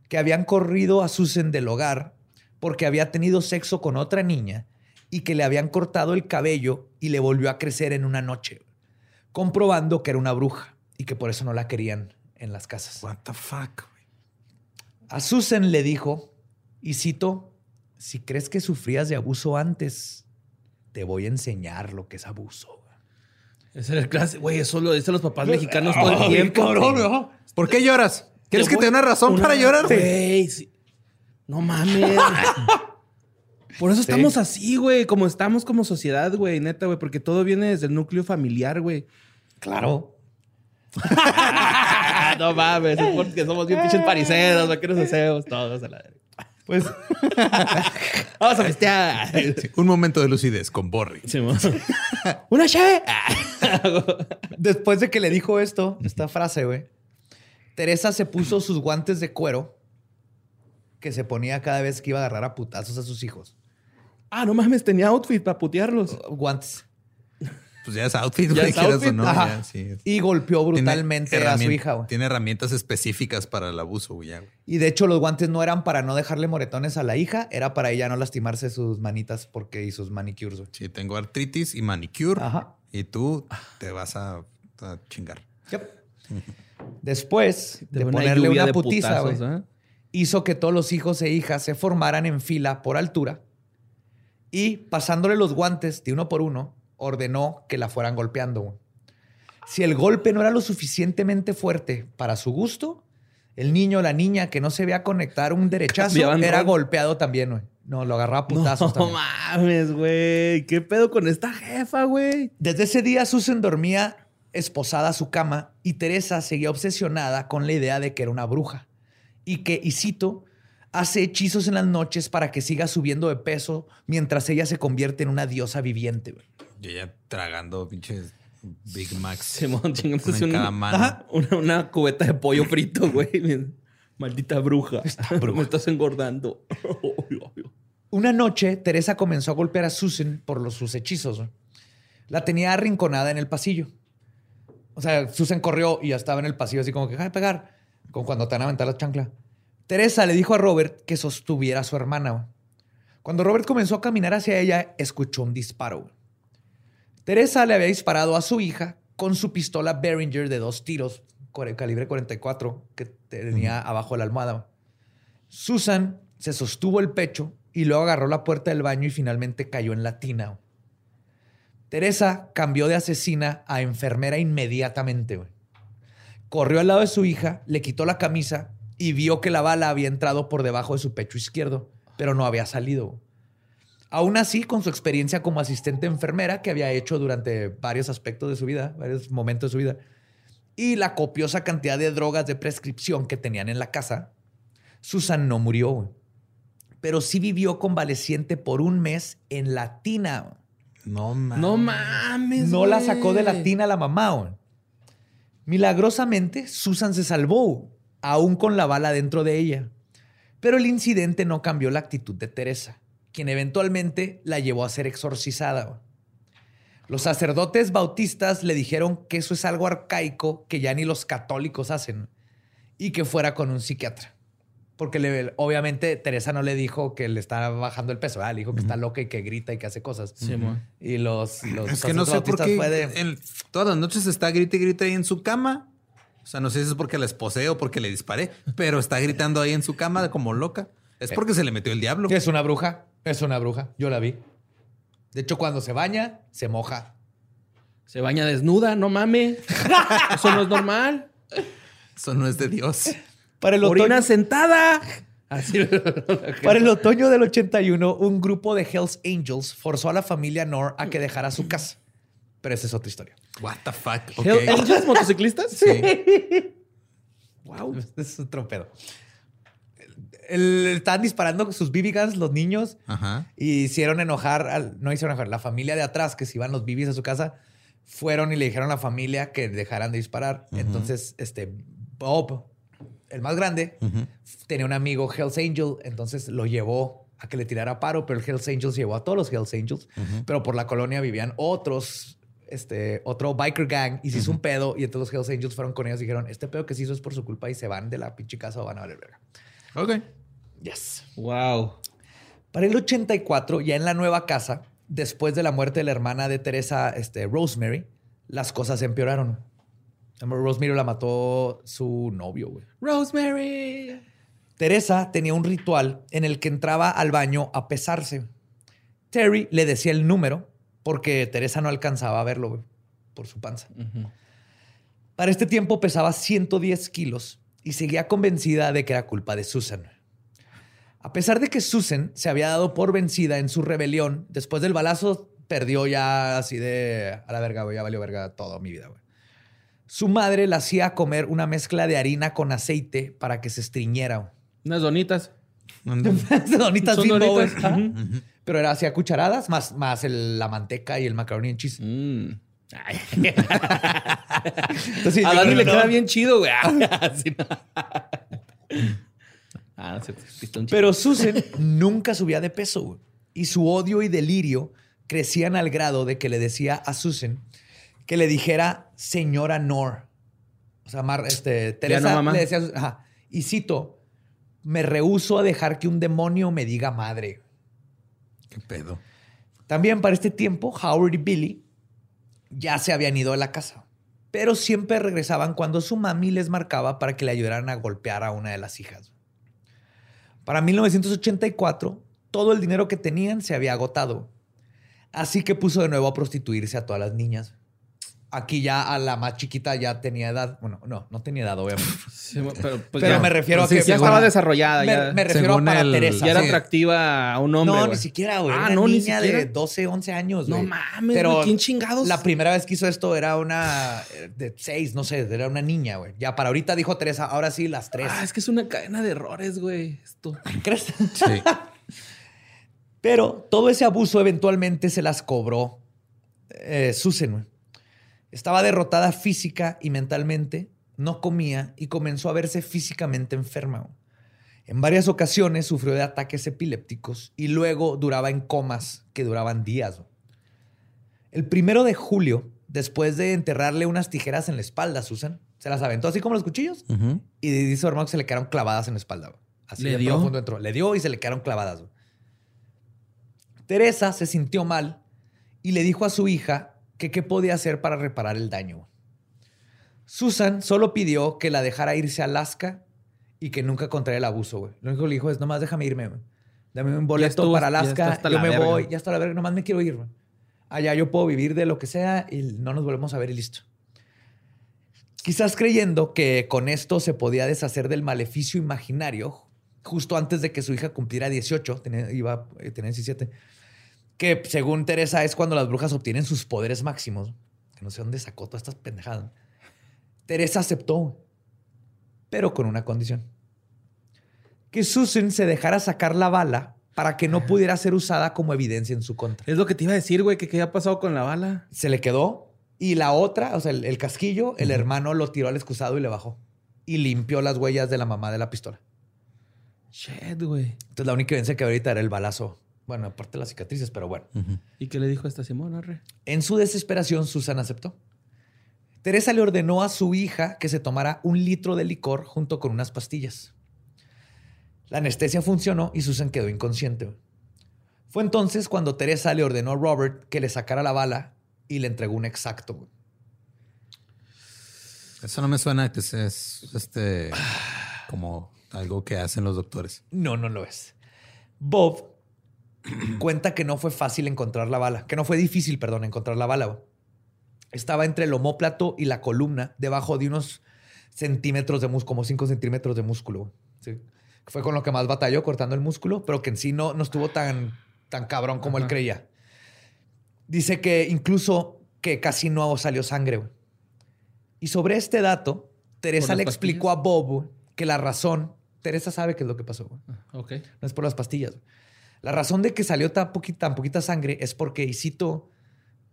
S2: que habían corrido a Susan del hogar porque había tenido sexo con otra niña y que le habían cortado el cabello y le volvió a crecer en una noche, comprobando que era una bruja y que por eso no la querían en las casas.
S1: What the fuck, güey.
S2: A Susan le dijo, y cito, si crees que sufrías de abuso antes, te voy a enseñar lo que es abuso.
S3: Ese era el clase. Güey, eso lo dicen los papás mexicanos todo el tiempo.
S2: cabrón,
S3: güey.
S2: ¿no?
S1: ¿Por qué lloras? ¿Quieres que te dé una razón para llorar? güey?
S3: Sí. No mames. Por eso estamos así, güey. Como estamos como sociedad, güey. Neta, güey. Porque todo viene desde el núcleo familiar, güey.
S2: Claro.
S3: no mames. Es porque somos bien pinches pariseros. Vaqueros hacemos todos a la verga.
S2: Pues
S3: Vamos a festear.
S1: Un momento de lucidez con Borri.
S3: Sí. Una cheve.
S2: después de que le dijo esto, esta frase, güey, Teresa se puso sus guantes de cuero que se ponía cada vez que iba a agarrar a putazos a sus hijos.
S3: Ah, no mames. Tenía outfit para putearlos.
S2: Guantes.
S1: Pues ya es outfit,
S3: Ya
S1: güey.
S3: es
S1: quieras o
S3: outfit,
S1: no, ya, sí.
S2: Y golpeó brutalmente a su hija, güey.
S1: Tiene herramientas específicas para el abuso, güey. ya, güey.
S2: Y de hecho, los guantes no eran para no dejarle moretones a la hija, era para ella no lastimarse sus manitas porque y sus manicures, güey.
S1: Sí, tengo artritis y manicure.
S2: Ajá.
S1: Y tú te vas a, a chingar.
S2: Yep. Después de, ponerle una
S3: de
S2: putiza,
S3: putazos,
S2: güey,
S3: ¿eh?
S2: hizo que todos los hijos e hijas se formaran en fila por altura y pasándole los guantes de uno por uno, ordenó que la fueran golpeando. Si el golpe no era lo suficientemente fuerte para su gusto, el niño o la niña que no se veía conectar un derechazo
S3: Cambiaban
S2: era
S3: rol.
S2: golpeado también, güey. No, lo agarraba a putazos
S3: No
S2: también.
S3: mames, güey. ¿Qué pedo con esta jefa, güey?
S2: Desde ese día Susan dormía esposada a su cama y Teresa seguía obsesionada con la idea de que era una bruja y que, y cito, hace hechizos en las noches para que siga subiendo de peso mientras ella se convierte en una diosa viviente. güey.
S1: Yo ya tragando pinches Big Macs.
S3: Simón, chingándose
S1: Una en
S3: una,
S1: cada mano.
S2: Ajá.
S3: una, una cubeta de pollo frito, güey. Maldita bruja. Me estás engordando.
S2: Una noche, Teresa comenzó a golpear a Susan por los, sus hechizos. güey. La tenía arrinconada en el pasillo. O sea, Susan corrió y ya estaba en el pasillo así como que, deja de pegar. Como cuando te van a aventar la chancla. Teresa le dijo a Robert que sostuviera a su hermana. güey. Cuando Robert comenzó a caminar hacia ella, escuchó un disparo. güey. Teresa le había disparado a su hija con su pistola Behringer de dos tiros, calibre 44, que tenía abajo de la almohada. Susan se sostuvo el pecho y luego agarró la puerta del baño y finalmente cayó en la tina. Teresa cambió de asesina a enfermera inmediatamente. Corrió al lado de su hija, le quitó la camisa y vio que la bala había entrado por debajo de su pecho izquierdo, pero no había salido. Aún así, con su experiencia como asistente enfermera que había hecho durante varios aspectos de su vida, varios momentos de su vida, y la copiosa cantidad de drogas de prescripción que tenían en la casa, Susan no murió, pero sí vivió convaleciente por un mes en la tina.
S1: No mames.
S3: No mames.
S2: No la sacó de la tina la mamá. Milagrosamente, Susan se salvó, aún con la bala dentro de ella. Pero el incidente no cambió la actitud de Teresa, quien eventualmente la llevó a ser exorcizada. Los sacerdotes bautistas le dijeron que eso es algo arcaico que ya ni los católicos hacen y que fuera con un psiquiatra. Porque le- obviamente Teresa no le dijo que le está bajando el peso, ¿verdad? le dijo que está loca y que grita y que hace cosas.
S3: Sí.
S2: Y los, los
S1: Es que no sé por
S2: sacerdotistas
S1: qué
S2: fue de-
S1: él todas las noches está grite y grite ahí en su cama. O sea, no sé si es porque la esposé o porque le disparé, pero está gritando ahí en su cama como loca. Es porque se le metió el diablo.
S2: Es una bruja, es una bruja. Yo la vi. De hecho, cuando se baña, se moja.
S3: Se baña desnuda, no mames. Eso no es normal.
S1: Eso no es de Dios.
S2: Para el,
S3: Orina
S2: otoño,
S3: sentada. Así.
S2: para el otoño del 81, un grupo de Hells Angels forzó a la familia Nor a que dejara su casa. Pero esa es otra historia.
S1: What the fuck. Ok.
S3: Hell Angels motociclistas?
S1: Sí.
S2: Wow. Es otro pedo. El- estaban disparando sus BB guns los niños
S1: Ajá.
S2: y hicieron enojar, al, no hicieron enojar, la familia de atrás que se iban los BBs a su casa, fueron y le dijeron a la familia que dejaran de disparar. Entonces, este, Bob, el más grande, tenía un amigo Hells Angel, entonces lo llevó a que le tirara paro, pero el Hells Angels llevó a todos los Hells Angels, pero por la colonia vivían otros, este, otro biker gang y se hizo un pedo y entonces los Hells Angels fueron con ellos y dijeron, este pedo que se hizo es por su culpa y se van de la pinche casa o van a valer verga.
S1: Ok.
S2: Yes.
S3: Wow.
S2: Para el 84, ya en la nueva casa, después de la muerte de la hermana de Teresa, este, Rosemary, las cosas empeoraron. Rosemary la mató su novio, güey.
S3: Rosemary.
S2: Teresa tenía un ritual en el que entraba al baño a pesarse. Terry le decía el número porque Teresa no alcanzaba a verlo güey, por su panza. Para este tiempo pesaba 110 kilos y seguía convencida de que era culpa de Susan. A pesar de que Susan se había dado por vencida en su rebelión, después del balazo perdió ya así de a la verga, güey, ya valió verga toda mi vida, güey. Su madre la hacía comer una mezcla de harina con aceite para que se estriñera.
S3: Unas donitas.
S2: donitas
S3: Son
S2: Bimbo, güey.
S3: donitas.
S2: Pero era así a cucharadas, más, más el- la manteca y el macaroni en cheese.
S3: Mm.
S2: Entonces,
S3: a Dani le
S2: que
S3: queda bien chido, güey. No.
S2: Pero Susan nunca subía de peso. güey. Y su odio y delirio crecían al grado de que le decía a Susan que le dijera señora Nor. O sea, Mar- este, Teresa
S3: no,
S2: le decía, ajá, y cito, me rehúso a dejar que un demonio me diga madre.
S1: ¿Qué pedo?
S2: También para este tiempo, Howard y Billy ya se habían ido de la casa, pero siempre regresaban cuando su mami les marcaba para que le ayudaran a golpear a una de las hijas. Para 1984, todo el dinero que tenían se había agotado, así que puso de nuevo a prostituirse a todas las niñas. Aquí ya a la más chiquita ya tenía edad. Bueno, no, no tenía edad, obviamente.
S3: Sí, pero pues
S2: Pero
S3: ya,
S2: me refiero a
S1: Sí,
S2: que...
S3: ya
S1: según-
S3: estaba desarrollada.
S2: me,
S3: ya,
S2: me refiero a para
S1: el-
S2: Teresa.
S3: ya era
S2: sí.
S3: atractiva a un hombre.
S2: No, ni siquiera, güey.
S3: Ah, no,
S2: una
S3: ni
S2: niña de 12, 11 años,
S3: No mames,
S2: Pero
S3: güey, ¿quién chingados?
S2: La primera vez que hizo esto era una eh, de 6, no sé, era una niña, güey. Ya para ahorita dijo Teresa, ahora sí las tres.
S3: Ah, es que es una cadena de errores, güey. Esto.
S2: ¿Crees?
S1: Sí.
S2: Pero todo ese abuso eventualmente se las cobró eh, Susan. güey. Estaba derrotada física y mentalmente, no comía y comenzó a verse físicamente enferma. En varias ocasiones sufrió de ataques epilépticos y luego duraba en comas que duraban días. El primero de julio, después de enterrarle unas tijeras en la espalda a Susan, se las aventó así como los cuchillos y dice su hermano que se le quedaron clavadas en la espalda. Así
S3: ¿Le
S2: de
S3: dio?
S2: profundo entró. Le dio y se le quedaron clavadas. Teresa se sintió mal y le dijo a su hija que qué podía hacer para reparar el daño. Susan solo pidió que la dejara irse a Alaska y que nunca contraera el abuso. güey. Lo único que le dijo es, nomás déjame irme. güey. Dame un boleto
S3: estuvo-
S2: para Alaska. Yo
S3: la
S2: me
S3: verga.
S2: voy. Ya está la verga. Nomás me quiero ir. güey. Allá yo puedo vivir de lo que sea y no nos volvemos a ver y listo. Quizás creyendo que con esto se podía deshacer del maleficio imaginario, justo antes de que su hija cumpliera 18, tenía, iba a tener 17, que según Teresa es cuando las brujas obtienen sus poderes máximos, que no sé dónde sacó todas estas pendejadas. Teresa aceptó, pero con una condición. Que Susan se dejara sacar la bala para que no pudiera ser usada como evidencia en su contra.
S3: Es lo que te iba a decir, güey, que qué había pasado con la bala.
S2: Se le quedó y la otra, o sea, el, el casquillo, el hermano lo tiró al excusado y le bajó. Y limpió las huellas de la mamá de la pistola.
S3: Shit, güey.
S2: Entonces la única evidencia que ahorita era el balazo. Bueno, aparte de las cicatrices, pero bueno.
S3: ¿Y qué le dijo esta Simón, arre?
S2: En su desesperación, Susan aceptó. Teresa le ordenó a su hija que se tomara un litro de licor junto con unas pastillas. La anestesia funcionó y Susan quedó inconsciente. Fue entonces cuando Teresa le ordenó a Robert que le sacara la bala y le entregó un exacto.
S1: Eso no me suena que es, este como algo que hacen los doctores.
S2: No, no lo es. Bob cuenta que no fue fácil encontrar la bala, que no fue difícil, perdón, encontrar la bala. Estaba entre el homóplato y la columna, debajo de unos centímetros de músculo, como 5 centímetros de músculo. Sí. Fue con lo que más batalló cortando el músculo, pero que en sí no, no estuvo tan, tan cabrón como él creía. Dice que incluso que casi no salió sangre. Y sobre este dato, Teresa le explicó a Bob que la razón, Teresa sabe qué es lo que pasó.
S3: Ok.
S2: No es por las pastillas. La razón de que salió tan poquita, tan poquita sangre es porque, y cito,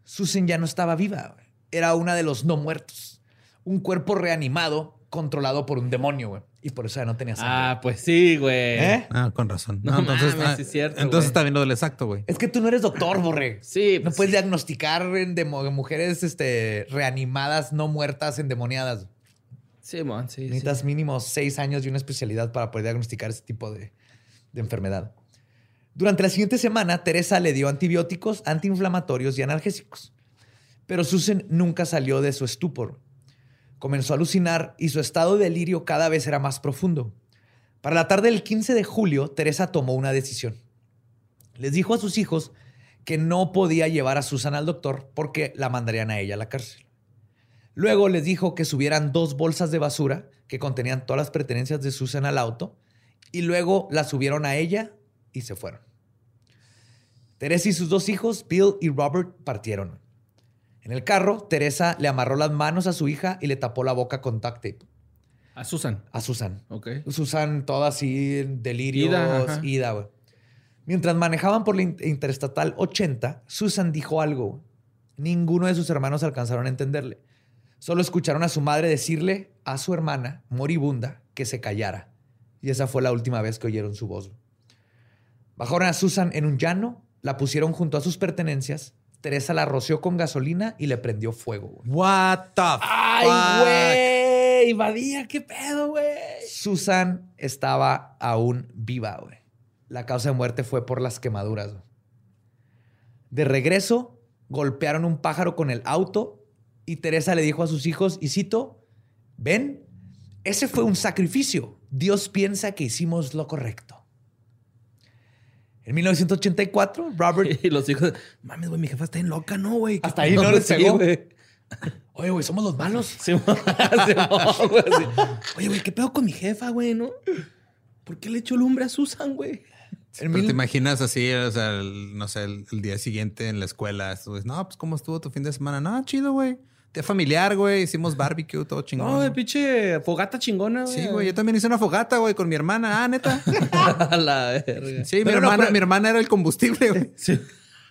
S2: Susan ya no estaba viva. güey. Era una de los no muertos. Un cuerpo reanimado controlado por un demonio, güey. Y por eso ya no tenía sangre.
S3: Ah, pues sí, güey.
S2: ¿Eh?
S1: Ah, con razón.
S3: No
S1: entonces,
S3: mames,
S1: ah,
S3: es cierto,
S1: Entonces
S3: güey.
S1: está bien lo del exacto, güey.
S2: Es que tú no eres doctor, Borre.
S3: Sí,
S2: No
S3: pues
S2: puedes
S3: sí.
S2: diagnosticar en demo- en mujeres este, reanimadas, no muertas, endemoniadas.
S3: Sí, sí, sí.
S2: Necesitas mínimo seis años y una especialidad para poder diagnosticar ese tipo de, de enfermedad. Durante la siguiente semana, Teresa le dio antibióticos, antiinflamatorios y analgésicos. Pero Susan nunca salió de su estupor. Comenzó a alucinar y su estado de delirio cada vez era más profundo. Para la tarde del 15 de julio, Teresa tomó una decisión. Les dijo a sus hijos que no podía llevar a Susan al doctor porque la mandarían a ella a la cárcel. Luego les dijo que subieran dos bolsas de basura que contenían todas las pertenencias de Susan al auto y luego las subieron a ella y se fueron. Teresa y sus dos hijos, Bill y Robert, partieron. En el carro, Teresa le amarró las manos a su hija y le tapó la boca con duct tape
S3: A Susan.
S2: a Susan.
S3: Ok.
S2: Susan toda así en delirios,
S3: Ida, ajá.
S2: ida, güey. Mientras manejaban por la in- Interestatal 80, Susan dijo algo. Ninguno de sus hermanos alcanzaron a entenderle. Solo escucharon a su madre decirle a su hermana, moribunda, que se callara. Y esa fue la última vez que oyeron su voz. Bajaron a Susan en un llano, la pusieron junto a sus pertenencias. Teresa la roció con gasolina y le prendió fuego. güey.
S1: What the
S3: ¡Ay, güey! Badía, qué pedo, güey.
S2: Susan estaba aún viva, güey. La causa de muerte fue por las quemaduras. güey. De regreso, golpearon un pájaro con el auto y Teresa le dijo a sus hijos, y cito, ven, ese fue un sacrificio. Dios piensa que hicimos lo correcto. En 1984, Robert...
S3: Y los hijos, mames, güey, mi jefa está en loca, ¿no, güey? ¿Qué
S2: Hasta ahí no les
S3: Sí,
S2: pegó. Oye, güey, somos los malos.
S3: Simón, güey, sí. Oye, güey, ¿qué pedo con mi jefa, güey, no? ¿Por qué le echó lumbre a Susan, güey?
S1: Pero
S2: mil-
S1: te imaginas así, o sea, el- no sé, el, el día siguiente en la escuela, dices, no, pues ¿cómo estuvo tu fin de semana? No, chido, güey. Familiar, güey. Hicimos barbecue, todo chingón.
S3: No, güey, pinche fogata chingona, güey.
S1: Sí, güey. Yo también hice una fogata, güey, con mi hermana. Ah, neta.
S3: A la verga.
S1: Sí, mi
S2: no,
S1: hermana,
S2: pero-
S1: mi hermana era el combustible, güey.
S3: Sí.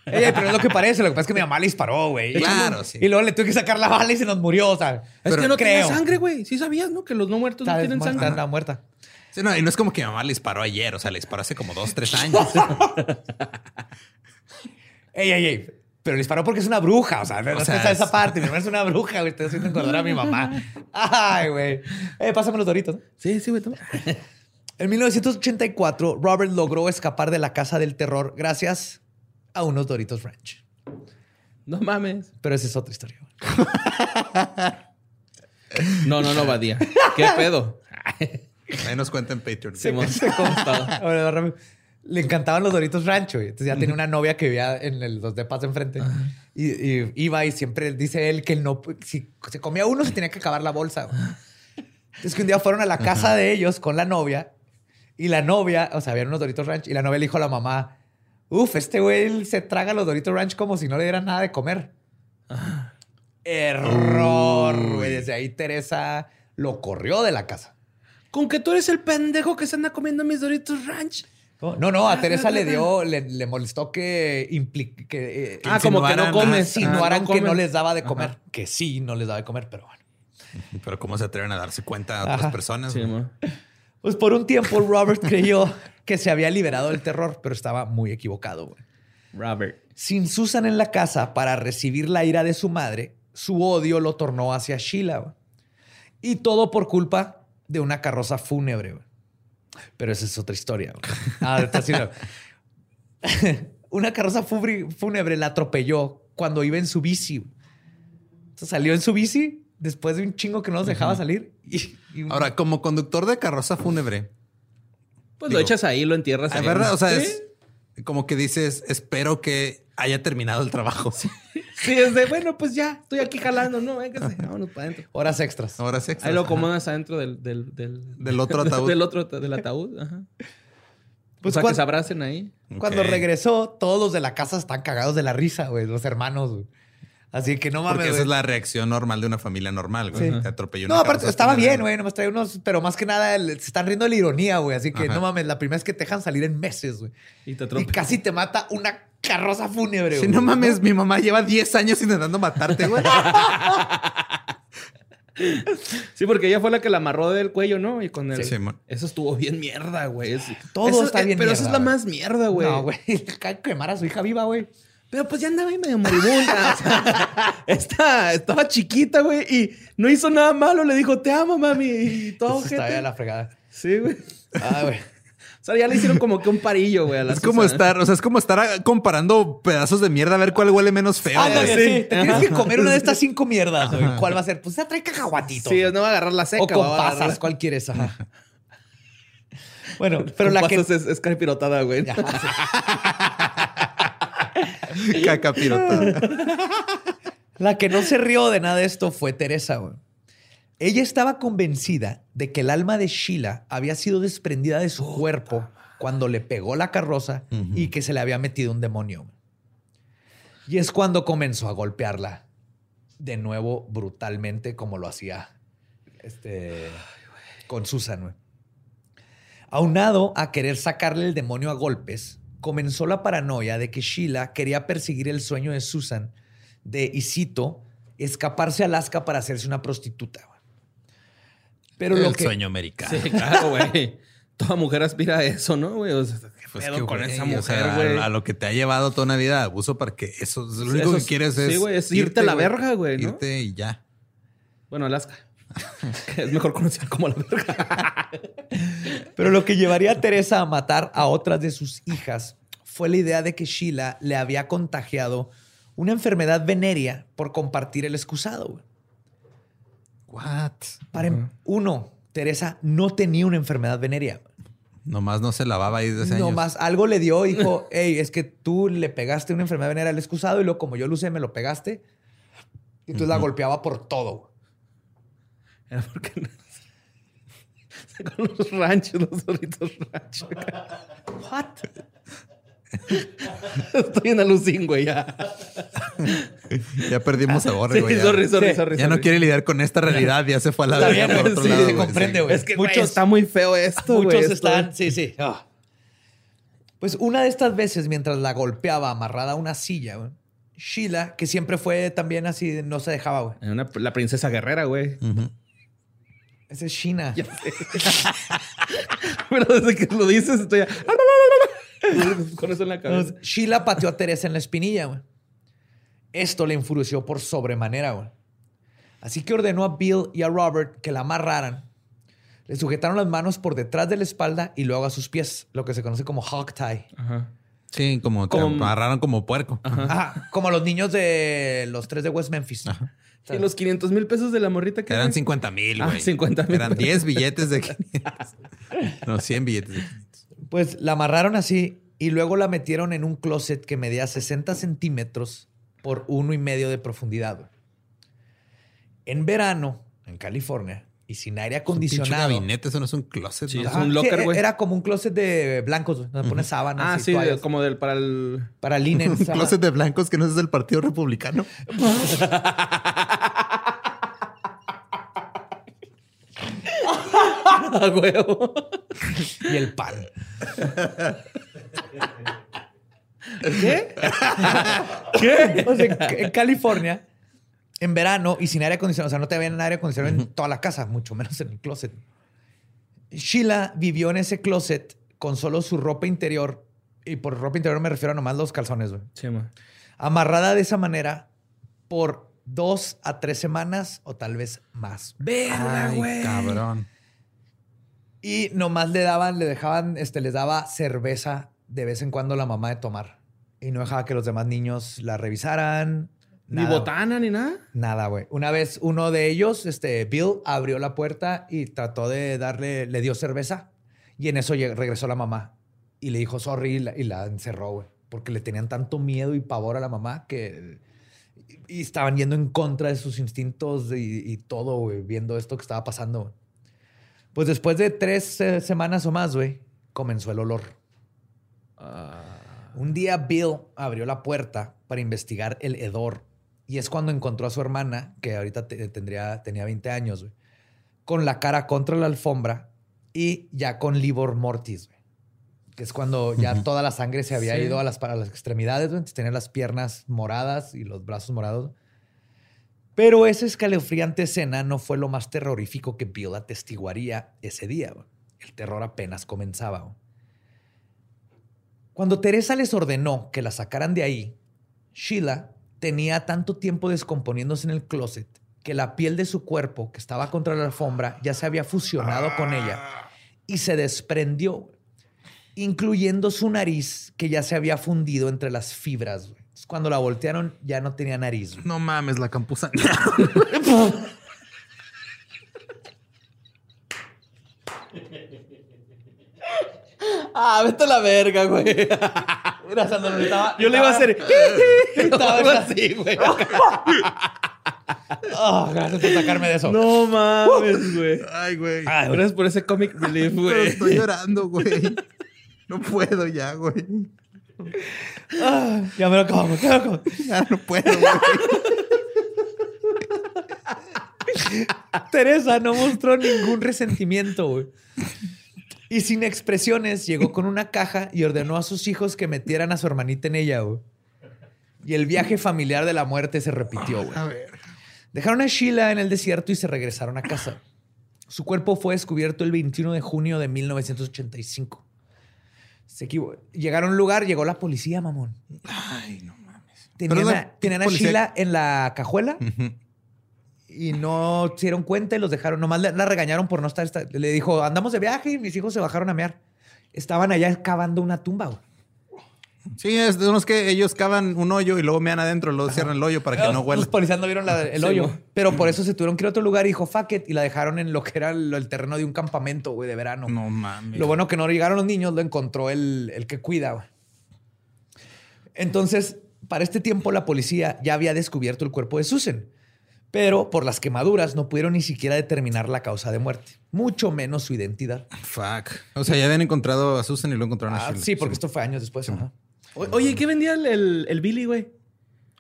S2: Ey, pero es lo que parece. Lo que pasa es que mi mamá le disparó, güey.
S1: Claro, sí.
S2: Y luego le tuve que sacar la bala y se nos murió, o sea.
S3: Es que no
S2: creo.
S3: tiene sangre, güey. Sí sabías, ¿no? Que los no muertos no
S2: Está
S3: tienen
S2: muerta,
S3: sangre.
S2: anda muerta.
S1: Sí, no, y no es como que mi mamá le disparó ayer, o sea, le disparó hace como dos, tres años.
S2: Ey, ey, ey. Pero le disparó porque es una bruja. O sea, no
S1: O sea,
S2: está esa
S1: es-
S2: parte. Mi hermana es una bruja, güey. Estoy haciendo acordar a mi mamá. Ay, güey. Eh, pásame los doritos.
S3: Sí, sí, güey.
S2: En 1984, Robert logró escapar de la casa del terror gracias a unos Doritos Ranch.
S3: No mames.
S2: Pero esa es otra historia.
S3: No, no, no, Badía. ¿Qué pedo?
S1: Ahí nos cuenta en Patreon.
S2: Agárrame. Le encantaban los Doritos Rancho. Entonces ya tenía una novia que vivía en el- los de enfrente. Y, y iba y siempre dice él que él no... Si se comía uno, se tenía que acabar la bolsa. güey. Entonces que un día fueron a la casa de ellos con la novia. Y la novia... O sea, habían unos Doritos Ranch. Y la novia le dijo a la mamá... Uf, este güey se traga los Doritos Ranch como si no le dieran nada de comer. Error, güey. Desde ahí Teresa lo corrió de la casa.
S3: Con que tú eres el pendejo que se anda comiendo mis Doritos Ranch.
S2: No, no, no, a Teresa le dio, le, le molestó que, impli- que, eh,
S3: Ah, como que no
S1: insinuaran-
S3: comes.
S2: insinuaran
S3: Ah,
S2: que no les daba de comer. Que sí, no les daba de comer, pero bueno.
S1: Pero cómo se atreven a darse cuenta a otras
S2: Ajá.
S1: personas.
S3: Sí.
S2: Pues por un tiempo Robert creyó que se había liberado del terror, pero estaba muy equivocado. güey.
S3: Robert.
S2: Sin Susan en la casa para recibir la ira de su madre, su odio lo tornó hacia Sheila. güey. Y todo por culpa de una carroza fúnebre. güey. Pero esa es otra historia. Ah, está una carroza fúnebre la atropelló cuando iba en su bici. Entonces salió en su bici después de un chingo que no nos dejaba salir. Y, y un-
S1: Ahora, como conductor de carroza fúnebre,
S3: Pues lo echas ahí, lo entierras
S1: es
S3: ahí.
S1: verdad, o sea,
S3: ¿Sí?
S1: es como que dices, espero que haya terminado el trabajo.
S3: Sí, es de, bueno, pues ya, estoy aquí jalando, no, véngase, vámonos para adentro.
S2: horas extras.
S1: Ahora sí.
S3: Ahí lo acomodas adentro del, del, del,
S1: Del otro ataúd.
S3: del otro del ataúd, ajá.
S2: Pues
S3: o sea,
S2: cuan-
S3: que se abracen ahí.
S2: Cuando regresó, todos los de la casa están cagados de la risa, güey, los hermanos. güey. Así que no mames.
S1: Porque esa
S2: güey.
S1: es la reacción normal de una familia normal, güey.
S2: Sí.
S1: Te atropelló
S2: No, aparte estaba bien, güey. Nomás traía unos, pero más que nada el- se están riendo de la ironía, güey. Así que
S1: Ajá.
S2: no mames, la primera vez que te dejan salir en meses, güey.
S3: Y te
S2: Y
S3: atropellan.
S2: casi te mata una carroza fúnebre,
S1: Sí,
S2: güey.
S1: no mames, mi mamá lleva 10 años intentando matarte, güey.
S3: Sí, porque ella fue la que la amarró del cuello, ¿no? Y con el...
S1: Sí,
S3: eso estuvo bien mierda, güey. Es-
S2: Todo
S3: eso-
S2: está
S3: eh,
S2: bien
S3: Pero esa
S2: mierda,
S3: es la
S2: güey.
S3: más mierda, güey.
S2: No, güey. Quemar a su hija viva, güey.
S3: Pero pues ya andaba ahí medio moribunda. o sea, está- estaba chiquita, güey. Y no hizo nada malo. Le dijo, te amo, mami. Y todo,
S2: Eso está
S3: gente.
S2: de la fregada.
S3: Sí, güey.
S2: Ah, güey.
S3: O sea, ya le hicieron como que un parillo, güey. a la
S1: Es como
S3: Susana.
S1: estar, o sea, es como estar ah, comparando pedazos de mierda a ver cuál huele menos feo.
S2: Ándale,
S1: güey.
S2: sí. Te tienes que comer una de estas cinco mierdas, güey. ¿Cuál va a ser? Pues ya trae cacahuatito.
S3: Sí, no va a agarrar la seca.
S2: o con
S3: va a agarrar-
S2: pasas, ¿cuál quieres? Ajá. Bueno, pero
S3: con
S2: la que...
S3: pasas es, es capirotada, güey.
S1: Caca pirotada.
S2: La que no se rió de nada de esto fue Teresa. güey. Ella estaba convencida de que el alma de Sheila había sido desprendida de su cuerpo cuando le pegó la carroza y que se le había metido un demonio. Y es cuando comenzó a golpearla de nuevo brutalmente como lo hacía este, con Susan. Aunado a querer sacarle el demonio a golpes, comenzó la paranoia de que Sheila quería perseguir el sueño de Susan de, y cito, escaparse a Alaska para hacerse una prostituta. Pero
S1: el
S2: lo que...
S1: sueño americano.
S3: Sí, claro, güey. Toda mujer aspira a eso, ¿no, güey? O sea, ¿qué
S1: Pues
S3: pedo
S1: que,
S3: con esa
S1: o
S3: mujer,
S1: sea,
S3: güey?
S1: a lo que te ha llevado toda una vida de abuso para que eso es lo
S3: Sí,
S1: único
S3: eso
S1: que
S3: es-
S1: quieres
S3: sí, es irte a la verga, güey, ¿no?
S1: Irte y ya.
S3: Bueno, Alaska. Que es mejor conocida como la verga.
S2: Pero lo que llevaría a Teresa a matar a otras de sus hijas fue la idea de que Sheila le había contagiado una enfermedad venérea por compartir el excusado. güey.
S1: What?
S2: Para em- uno, Teresa no tenía una enfermedad venérea.
S1: Nomás no se lavaba ahí desde hace años.
S2: Nomás algo le dio y dijo, hey, es que tú le pegaste una enfermedad venérea al excusado y luego como yo lo usé, me lo pegaste. Y entonces la golpeaba por todo.
S3: Era porque... Con los ranchos, los doritos ranchos.
S2: What?
S3: Estoy en alucín, güey, ya.
S1: Ya perdimos sabor,
S3: Sí,
S1: güey. ya.
S3: sorry, sorry,
S2: Sí.
S3: sorry.
S1: Ya no quiere lidiar con esta realidad, ya se fue a la verga por otro
S2: sí,
S1: lado.
S2: se comprende, güey.
S3: Es que,
S2: Muchos-
S3: güey, está muy feo esto, güey.
S2: Muchos
S3: esto.
S2: están, sí, sí. Ah. Pues una de estas veces, mientras la golpeaba amarrada a una silla, güey, Sheila, que siempre fue también así, no se dejaba, güey.
S3: Una- la princesa guerrera, güey.
S1: Ujú.
S2: Esa es Sheena.
S3: Ya sé. Pero desde que lo dices, estoy... Con eso en la cabeza.
S2: Entonces, Sheila pateó a Teresa en la espinilla, güey. Esto le enfureció por sobremanera, güey. Así que ordenó a Bill y a Robert que la amarraran. Le sujetaron las manos por detrás de la espalda y luego a sus pies, lo que se conoce como hog tie.
S3: Ajá.
S1: Sí, como te
S3: Como-
S1: amarraron como puerco.
S2: Ajá, como los niños de los tres de West Memphis.
S3: Y los 500 mil pesos de la morrita que
S1: Eran 50 mil,
S3: Ah,
S1: güey.
S3: 50,000
S1: Eran 10 billetes de 500. No, 100 billetes de 500.
S2: Pues la amarraron así y luego la metieron en un closet que medía 60 centímetros por uno y medio de profundidad. En verano, en California, y sin aire
S1: Un pinche
S2: acondicionado.
S1: gabinete, eso no es un closet.
S3: Sí,
S1: ¿no?
S3: es un locker,
S2: sí,
S3: güey.
S2: Era como un closet de blancos, donde pones sábanas
S3: Ah,
S2: y
S3: sí,
S2: toallas
S3: como del para el...
S2: para linen.
S1: Un closet de blancos que no es del Partido Republicano.
S3: A huevo.
S2: y el pan.
S3: ¿Qué?
S2: ¿Qué? O sea, en California, en verano y sin aire acondicionado, o sea, no te habían aire acondicionado en toda la casa, mucho menos en el closet. Sheila vivió en ese closet con solo su ropa interior, y por ropa interior me refiero a nomás los calzones, güey.
S3: Sí, ma.
S2: Amarrada de esa manera por dos a tres semanas o tal vez más.
S3: Verga, güey.
S1: cabrón.
S2: Y nomás le daban, le dejaban, este, les daba cerveza de vez en cuando a la mamá de tomar. Y no dejaba que los demás niños la revisaran.
S3: Ni botana ni nada.
S2: Nada, güey. Una vez uno de ellos, este, Bill, abrió la puerta y trató de darle, le dio cerveza. Y en eso regresó la mamá y le dijo sorry y la, y la encerró, güey. Porque le tenían tanto miedo y pavor a la mamá que... Y, y estaban yendo en contra de sus instintos y, y todo, güey, viendo esto que estaba pasando. Pues después de tres eh, semanas o más, güey, comenzó el olor. Un día Bill abrió la puerta para investigar el hedor y es cuando encontró a su hermana, que ahorita te- tendría, tenía 20 años, güey, con la cara contra la alfombra y ya con livor mortis, güey. Que es cuando ya toda la sangre se había
S3: Sí.
S2: ido a las, para las extremidades, güey. Tenía las piernas moradas y los brazos morados. Pero esa escalofriante escena no fue lo más terrorífico que Bill atestiguaría ese día. El terror apenas comenzaba. Cuando Teresa les ordenó que la sacaran de ahí, Sheila tenía tanto tiempo descomponiéndose en el closet que la piel de su cuerpo, que estaba contra la alfombra, ya se había fusionado con ella y se desprendió, incluyendo su nariz, que ya se había fundido entre las fibras. Cuando la voltearon, ya no tenía nariz. güey.
S1: No mames, la campusa.
S2: Ah, vete a la verga, güey. Mira, Sandro, estaba-
S3: Yo le iba a hacer.
S2: Estaba así, güey. Ah, gracias por sacarme de eso.
S3: No mames, güey.
S1: Ay, güey.
S2: Ay, güey.
S3: Gracias por ese comic relief,
S1: Pero
S3: güey.
S1: estoy llorando, güey. No puedo ya, güey.
S2: Ah, ya me lo acabo, ya me lo acabo.
S1: Ya no puedo, güey.
S2: Teresa no mostró ningún resentimiento, güey. Y sin expresiones llegó con una caja y ordenó a sus hijos que metieran a su hermanita en ella, güey. Y el viaje familiar de la muerte se repitió, güey.
S1: A ver.
S2: Dejaron a Sheila en el desierto y se regresaron a casa. Su cuerpo fue descubierto el 21 de junio de 1985. Se equivo- Llegaron a un lugar, llegó la policía, mamón.
S1: Ay, no mames.
S2: Tenían, a, tenían a Sheila en la cajuela y no se dieron cuenta y los dejaron. Nomás la, la regañaron por no estar, estar- Le dijo, andamos de viaje y mis hijos se bajaron a mear. Estaban allá cavando una tumba. güey.
S1: Sí, es de unos que ellos cavan un hoyo y luego mean adentro, luego cierran el hoyo para que no
S2: Los
S1: huela.
S2: policías no vieron la- el
S3: Sí,
S2: hoyo.
S3: güey.
S2: Pero por eso se tuvieron que ir a otro lugar y dijo, fuck it. Y la dejaron en lo que era el, el terreno de un campamento, güey, de verano.
S1: No mames.
S2: Lo bueno que no llegaron los niños, lo encontró el, el que cuida. güey. Entonces, para este tiempo, la policía ya había descubierto el cuerpo de Susan. Pero por las quemaduras no pudieron ni siquiera determinar la causa de muerte, mucho menos su identidad.
S1: Fuck. O sea, ya habían encontrado a Susan y lo encontraron a
S2: Ah,
S1: Sheila.
S2: sí, porque esto fue años después. ajá.
S3: O- Oye, ¿qué vendía el, el, el Billy, güey?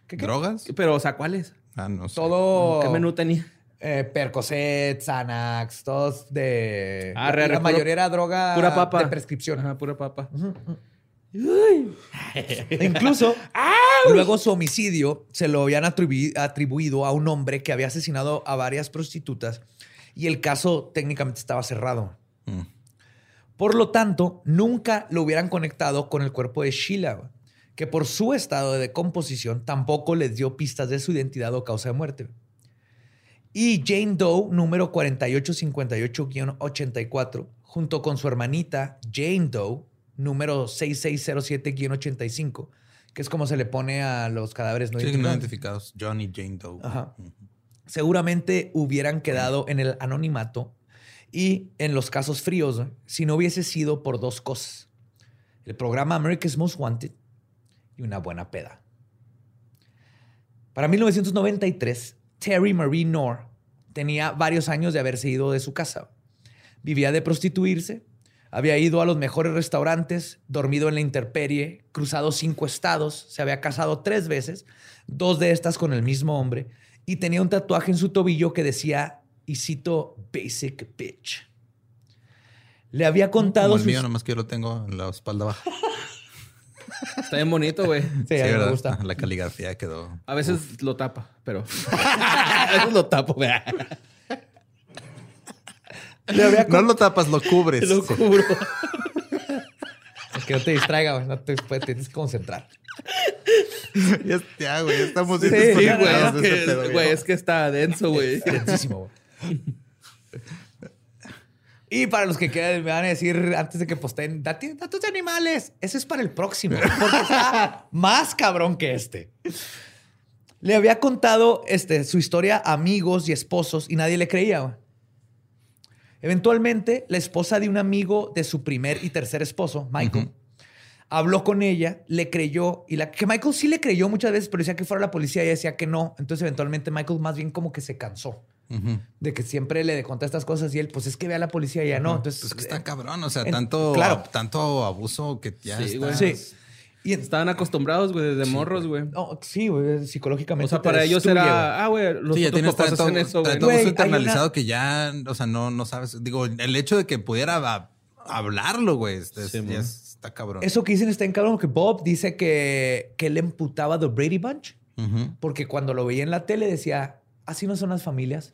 S2: ¿Qué, qué?
S1: ¿Drogas?
S3: Pero, o sea, ¿cuáles?
S1: Ah, no sé.
S2: Todo.
S3: ¿Qué menú tenía?
S2: Eh, Percocet, Xanax, todos de.
S3: Ah,
S2: la,
S3: re, re,
S2: la
S3: puro-
S2: mayoría era droga
S3: Pura papa.
S2: de prescripción.
S3: Ajá, pura papa.
S2: E Incluso, luego su homicidio se lo habían atribu- atribuido a un hombre que había asesinado a varias prostitutas y el caso técnicamente estaba cerrado.
S1: Mm.
S2: Por lo tanto, nunca lo hubieran conectado con el cuerpo de Sheila, que por su estado de decomposición tampoco les dio pistas de su identidad o causa de muerte. Y Jane Doe, número 4858-84, junto con su hermanita Jane Doe, número 6607-85, que es como se le pone a los cadáveres no
S1: Sí, no
S2: identificados.
S1: identificados. Johnny Jane Doe.
S2: Ajá. Seguramente hubieran quedado en el anonimato y en los casos fríos si no hubiese sido por dos cosas. El programa America's Most Wanted y una buena peda. Para 1993, Terry Marie Knorr tenía varios años de haberse ido de su casa. Vivía de prostituirse, había ido a los mejores restaurantes, dormido en la intemperie, cruzado cinco estados, se había casado tres veces, dos de estas con el mismo hombre, y tenía un tatuaje en su tobillo que decía, y cito, Basic Bitch. Le había contado
S1: Como el
S2: sus-
S1: mío, nomás que yo lo tengo en la espalda baja.
S3: Está bien bonito, güey.
S2: Sí,
S1: Sí,
S2: a mí me gusta.
S1: La caligrafía quedó.
S3: A veces lo tapa, pero. a veces lo tapo, güey.
S2: Le había
S1: No lo tapas, lo cubres.
S3: Lo cubro.
S2: Que no te distraiga, güey. No te, pues, tienes que concentrar.
S1: Ya, güey, estamos
S2: Sí,
S3: güey. Es
S1: este
S3: es que está denso, güey.
S2: Densísimo, güey. Y para los que quieran, me van a decir antes de que posteen "Dati- datos de animales, eso es para el próximo, porque está más cabrón que este. Le había contado este, su historia a amigos y esposos y nadie le creía. Eventualmente, la esposa de un amigo de su primer y tercer esposo, Michael, habló con ella, le creyó y la que Michael sí le creyó muchas veces, pero decía que fuera la policía y ella decía que no. Entonces, eventualmente, Michael más bien como que se cansó De que siempre le conté estas cosas y él, pues es que ve a la policía y ya no. Entonces,
S1: Pues que está cabrón, o sea,
S2: en-
S1: tanto,
S2: claro.
S1: tanto abuso que ya
S3: Sí,
S1: está.
S3: güey.
S2: Sí. Y en-
S3: Estaban acostumbrados, güey, desde morros, güey.
S2: no, sí, güey, psicológicamente.
S3: O sea, para ellos
S2: destruye,
S3: era, ah, güey, los
S1: Sí, ya tienes
S3: papás
S1: tanto,
S3: hacen eso, güey.
S1: todo internalizado
S2: una-
S1: que ya, o sea, no, no sabes. Digo, el hecho de que pudiera a- hablarlo, güey, este,
S3: Sí,
S1: está cabrón.
S2: Eso que dicen está en cabrón, que Bob dice que, que él emputaba The Brady Bunch porque cuando lo veía en la tele decía, así no son las familias.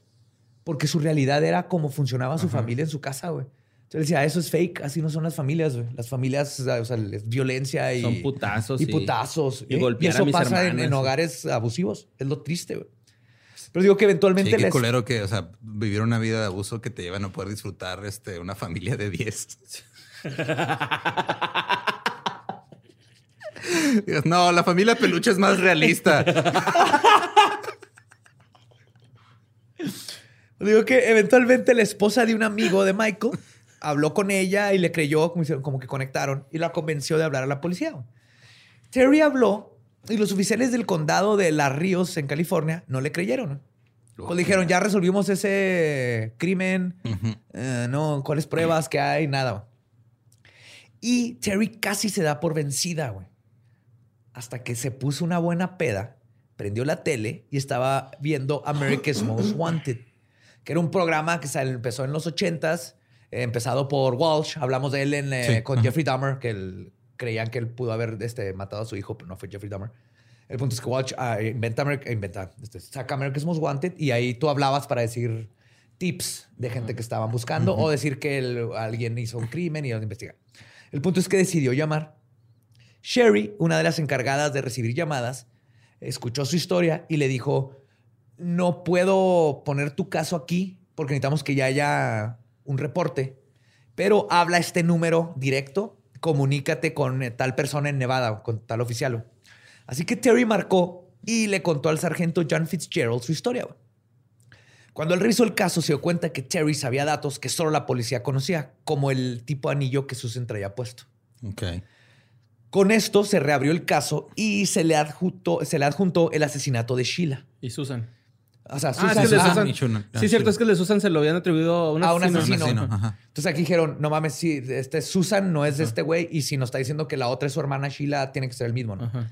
S2: Porque su realidad era cómo funcionaba su familia en su casa, güey. Entonces decía, eso es fake, así no son las familias, güey. Las familias, o sea, es violencia y...
S3: Son putazos
S2: Y
S3: y-
S2: putazos.
S3: y
S2: ¿eh?
S3: golpear a
S2: eso
S3: mis
S2: pasa en,
S3: hermanas.
S2: en hogares abusivos. Es lo triste, güey. Pero digo que
S1: Sí,
S2: eventualmente...
S1: qué
S2: les-
S1: culero que, o sea, vivir una vida de abuso que te lleva a no poder disfrutar este, una familia de 10. Digas, no, la familia peluche es más realista.
S2: Digo que eventualmente la esposa de un amigo de Michael habló con ella y le creyó, como, que conectaron, y la convenció de hablar a la policía. Terry habló y los oficiales del condado de Las Ríos, en California, no le creyeron. Pues dijeron, ya resolvimos ese crimen, eh, no, cuáles pruebas que hay, nada. Y Terry casi se da por vencida, güey. Hasta que se puso una buena peda, prendió la tele y estaba viendo America's Most Wanted, que era un programa que empezó en los 80s, eh, empezado por Walsh. Hablamos de él en, eh,
S1: Sí,
S2: con
S1: ajá.
S2: Jeffrey Dahmer, que él- creían que él pudo haber este, matado a su hijo, pero no fue Jeffrey Dahmer. El punto es que Walsh ah, inventa, America- inventa este, saca America's Most Wanted y ahí tú hablabas para decir tips de gente que estaban buscando o decir que el- alguien hizo un crimen y iban a investigar. El punto es que decidió llamar. Sherry, una de las encargadas de recibir llamadas, escuchó su historia y le dijo, no puedo poner tu caso aquí porque necesitamos que ya haya un reporte, pero habla este número directo, comunícate con eh, tal persona en Nevada, con tal oficial. Así que Terry marcó y le contó al sargento John Fitzgerald su historia. Cuando él revisó el caso, se dio cuenta que Terry sabía datos que solo la policía conocía, como el tipo de anillo que Susan traía puesto.
S1: Ok.
S2: Con esto se reabrió el caso y se le adjuntó, se le adjuntó el asesinato de Sheila.
S3: Y Susan.
S2: O sea,
S3: Ah,
S2: Susan.
S3: es que
S2: Ah,
S3: Susan.
S1: Shuna- ah,
S3: Sí, cierto, es que el de Susan se lo habían atribuido a un
S2: A un
S3: asesino.
S2: asesino.
S1: Un ajá.
S2: Entonces aquí dijeron, no mames, sí, este Susan no es de este güey y si nos está diciendo que la otra es su hermana Sheila, tiene que ser el mismo, ¿no?
S3: Ajá.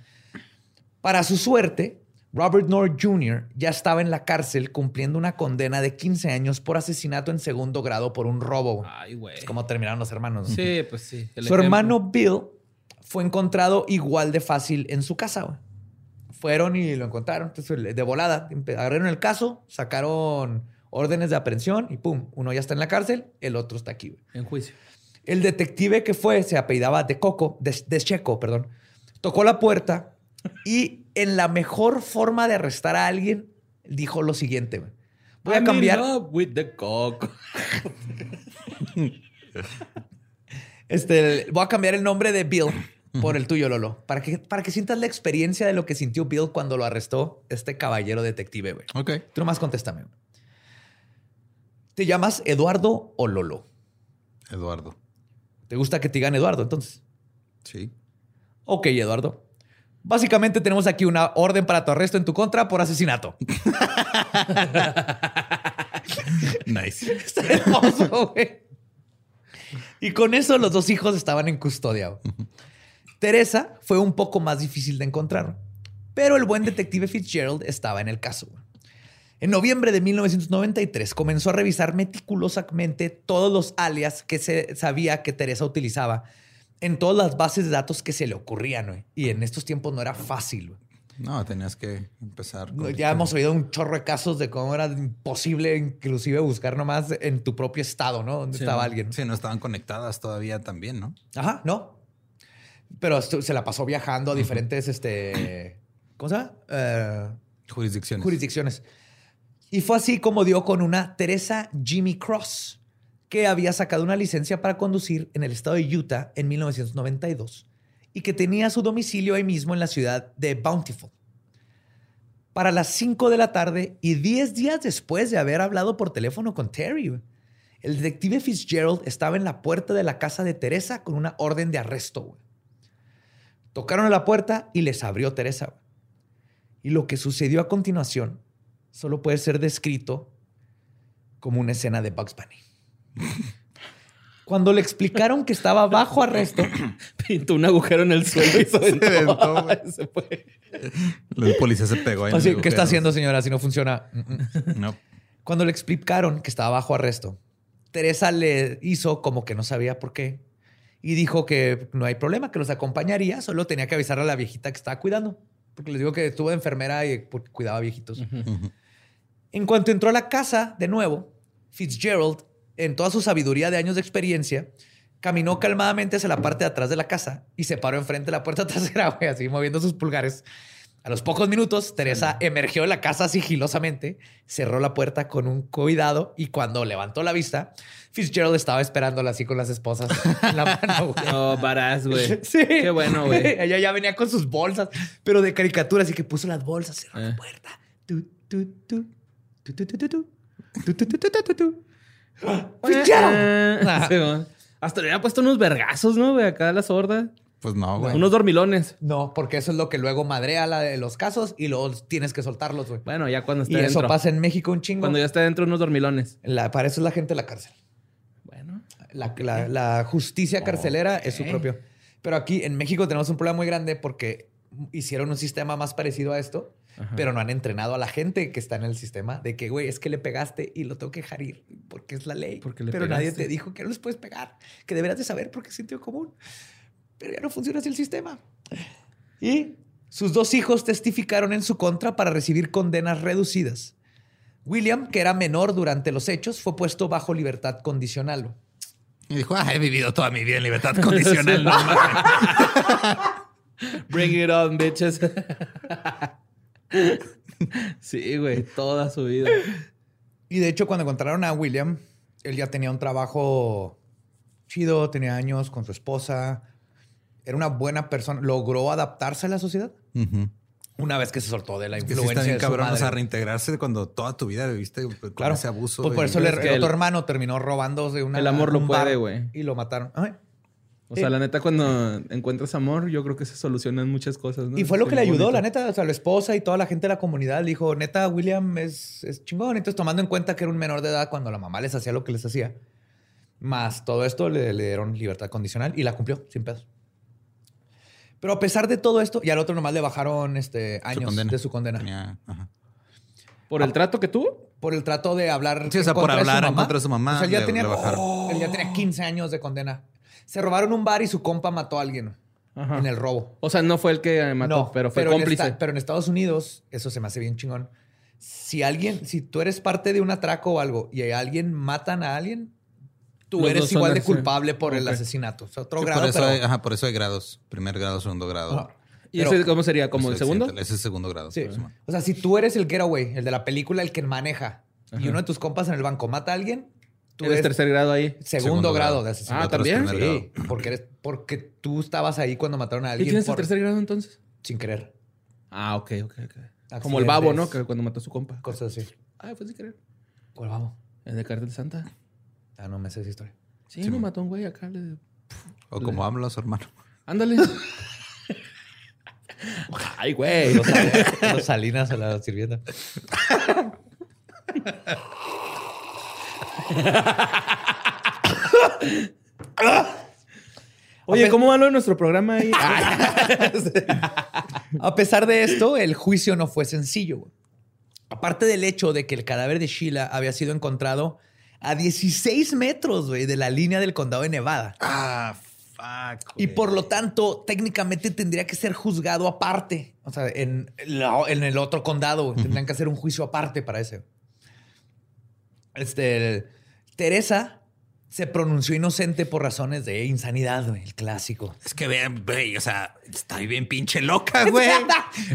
S2: Para su suerte, Robert North Jr. ya estaba en la cárcel cumpliendo una condena de 15 años por asesinato en segundo grado por un robo.
S3: Ay, güey.
S2: Es como terminaron los hermanos. ¿no?
S3: Sí, pues sí.
S2: Su
S3: ejemplo.
S2: hermano Bill fue encontrado igual de fácil en su casa. güey. Fueron y lo encontraron. Entonces, de volada, agarraron el caso, sacaron órdenes de aprehensión y pum, uno ya está en la cárcel, el otro está aquí. güey.
S3: En juicio.
S2: El detective que fue, se apellidaba de Coco, de, de Checo, perdón, tocó la puerta y en la mejor forma de arrestar a alguien, dijo lo siguiente. güey. Voy a
S3: I'm in
S2: cambiar.
S3: love with the coco.
S2: Este, voy a cambiar el nombre de Bill por el tuyo, Lolo, para que, para que sientas la experiencia de lo que sintió Bill cuando lo arrestó este caballero detective, güey.
S1: Ok.
S2: Tú nomás contéstame. ¿Te llamas Eduardo o Lolo?
S1: Eduardo.
S2: ¿Te gusta que te digan Eduardo entonces?
S1: Sí.
S2: Ok, Eduardo. Básicamente tenemos aquí una orden para tu arresto en tu contra por asesinato.
S1: Nice.
S2: Está hermoso, güey. Y con eso los dos hijos estaban en custodia. Teresa fue un poco más difícil de encontrar, pero el buen detective Fitzgerald estaba en el caso. En noviembre de 1993 comenzó a revisar meticulosamente todos los alias que se sabía que Teresa utilizaba en todas las bases de datos que se le ocurrían. Y en estos tiempos no era fácil.
S1: No, tenías que empezar. con-
S2: Ya hemos oído un chorro de casos de cómo era imposible inclusive buscar nomás en tu propio estado, ¿no? Donde
S1: Sí,
S2: estaba alguien.
S1: Sí, no estaban conectadas todavía también, ¿no?
S2: Ajá, no. Pero se la pasó viajando a diferentes, este, ¿cómo se llama? Eh,
S1: Jurisdicciones.
S2: jurisdicciones. Y fue así como dio con una Teresa Jimmy Cross, que había sacado una licencia para conducir en el estado de Utah en 1992 y que tenía su domicilio ahí mismo en la ciudad de Bountiful. Para las 5 de la tarde y 10 días después de haber hablado por teléfono con Terry, el detective Fitzgerald estaba en la puerta de la casa de Teresa con una orden de arresto. Tocaron a la puerta y les abrió Teresa. Y lo que sucedió a continuación solo puede ser descrito como una escena de Bugs Bunny. Cuando le explicaron que estaba bajo arresto,
S3: Pintó un agujero en el suelo y se aventó. Se fue.
S1: El policía se pegó ahí.
S2: así, ¿qué está haciendo señora si no funciona?
S1: No.
S2: Cuando le explicaron que estaba bajo arresto, Teresa le hizo como que no sabía por qué y dijo que no hay problema, que los acompañaría, solo tenía que avisar a la viejita que estaba cuidando, porque les digo que estuvo de enfermera y porque cuidaba viejitos. En cuanto entró a la casa de nuevo, Fitzgerald, en toda su sabiduría de años de experiencia, caminó calmadamente hacia la parte de atrás de la casa y se paró enfrente de la puerta trasera, güey, así moviendo sus pulgares. A los pocos minutos, Teresa emergió de la casa sigilosamente, cerró la puerta con un cuidado y cuando levantó la vista, Fitzgerald estaba esperándola así con las esposas en la mano, güey.
S3: No, varaz, güey.
S2: Sí.
S3: Qué bueno, güey.
S2: Ella ya venía con sus bolsas, pero de caricatura, así que puso las bolsas, cerró
S3: Eh.
S2: la puerta. Tu, tu, tu, tu, tu, tu, tu, tu. Tu, tu, tu, tu, tu, tu, tu. ¡Fitzgerald!
S3: Ah. Hasta le había puesto unos vergazos, ¿no, güey? Acá a la sorda.
S1: Pues no, güey.
S3: Unos dormilones.
S2: No, porque eso es lo que luego madrea la de los casos y luego tienes que soltarlos, güey.
S3: Bueno, ya cuando
S2: Y
S3: está
S2: eso pasa en México un chingo.
S3: Cuando ya está dentro, unos dormilones.
S2: La- para eso es la gente de la cárcel.
S3: Bueno.
S2: La, la- la justicia carcelera es su propio. Pero aquí en México tenemos un problema muy grande porque hicieron un sistema más parecido a esto, pero no han entrenado a la gente que está en el sistema de que, güey, es que le pegaste y lo tengo que dejar ir porque es la ley.
S3: Porque le
S2: pero nadie te dijo que no les puedes pegar, que deberías de saber porque es sentido común. Pero ya no funciona así el sistema. Y sus dos hijos testificaron en su contra para recibir condenas reducidas. William, que era menor durante los hechos, fue puesto bajo libertad condicional.
S1: Y dijo, ah, he vivido toda mi vida en libertad condicional.
S3: Bring it on, bitches. sí, güey. Toda su vida.
S2: Y de hecho, cuando encontraron a William, él ya tenía un trabajo chido, tenía años con su esposa, era una buena persona, logró adaptarse a la sociedad una vez que se soltó de la
S1: Es que sí
S2: influencia
S1: está bien
S2: de su
S1: cabrón, o
S2: madre.
S1: sea, reintegrarse cuando toda tu vida viviste con
S2: Claro.
S1: ese abuso.
S2: Pues por eso el otro hermano terminó robando de una
S3: El amor lo puede, güey.
S2: Y lo mataron. Ay.
S3: O sea, la neta, cuando encuentras amor, yo creo que se solucionan muchas cosas, ¿no?
S2: Y fue lo
S3: Sí,
S2: que le ayudó,
S3: bonito.
S2: la neta. O sea, la esposa y toda la gente de la comunidad le dijo, neta, William es, es chingón. Entonces, tomando en cuenta que era un menor de edad cuando la mamá les hacía lo que les hacía, más todo esto le, le dieron libertad condicional y la cumplió sin pedos. Pero a pesar de todo esto, y al otro nomás le bajaron este, años de su condena.
S1: Tenía- ajá.
S3: ¿Por el trato que tuvo?
S2: Por el trato de hablar.
S1: Sí, o sea, por hablar en
S2: mamá.
S1: contra de su mamá,
S2: O sea, él ya,
S1: le-
S2: tenía,
S1: le bajaron.
S2: él ya tenía 15 años de condena. Se robaron un bar y su compa mató a alguien
S3: Ajá.
S2: en el robo.
S3: O sea, no fue el que mató,
S2: No,
S3: pero fue
S2: en
S3: cómplice.
S2: esta- pero en Estados Unidos, eso se me hace bien chingón. Si alguien, si tú eres parte de un atraco o algo y a alguien matan a alguien, tú
S3: Los
S2: eres igual de culpable por el asesinato. O sea, otro
S1: Sí,
S2: grado,
S1: por, eso
S2: pero-
S1: hay, ajá, por eso hay grados. Primer grado, segundo grado.
S2: Ajá.
S3: ¿Y
S2: Pero-
S3: ese cómo sería? ¿Como el segundo?
S1: Ese es el segundo grado.
S2: Sí. O sea, si tú eres el getaway, el de la película, el que maneja, y uno de tus compas en el banco mata a alguien, tú
S3: Eres
S2: eres
S3: tercer grado ahí.
S2: segundo,
S1: Segundo
S2: grado,
S1: grado.
S2: de
S3: Ah,
S2: asesinato.
S1: es
S3: ¿también?
S2: Sí, porque, eres, porque tú estabas ahí cuando mataron a
S3: ¿Y
S2: alguien
S3: quién es el
S2: por-
S3: tercer grado entonces?
S2: sin querer.
S3: Ah, ok, ok, ok. Como el babo, ¿no? Que cuando mató a su compa.
S2: Cosas así.
S3: Ah, fue sin querer.
S2: ¿Cuál vamos?
S3: El de Cártel Santa.
S2: Ah, no me sé esa historia.
S3: Sí, no mató a un güey acá. Le...
S1: O como habla su hermano.
S3: Ándale. Ay, güey.
S2: Los, sal- los salinas a la sirvienta.
S3: Oye, ¿cómo va lo de nuestro programa ahí?
S2: A pesar de esto, el juicio no fue sencillo. güey. Aparte del hecho de que el cadáver de Sheila había sido encontrado a 16 metros, güey, de la línea del condado de Nevada.
S1: Ah, fuck.
S2: Y por lo tanto, técnicamente tendría que ser juzgado aparte. O sea, en, la- en el otro condado. Tendrían que hacer un juicio aparte para ese. Este, Teresa se pronunció inocente por razones de insanidad, güey, el clásico.
S1: Es que vean, güey, o sea, está bien pinche loca, güey.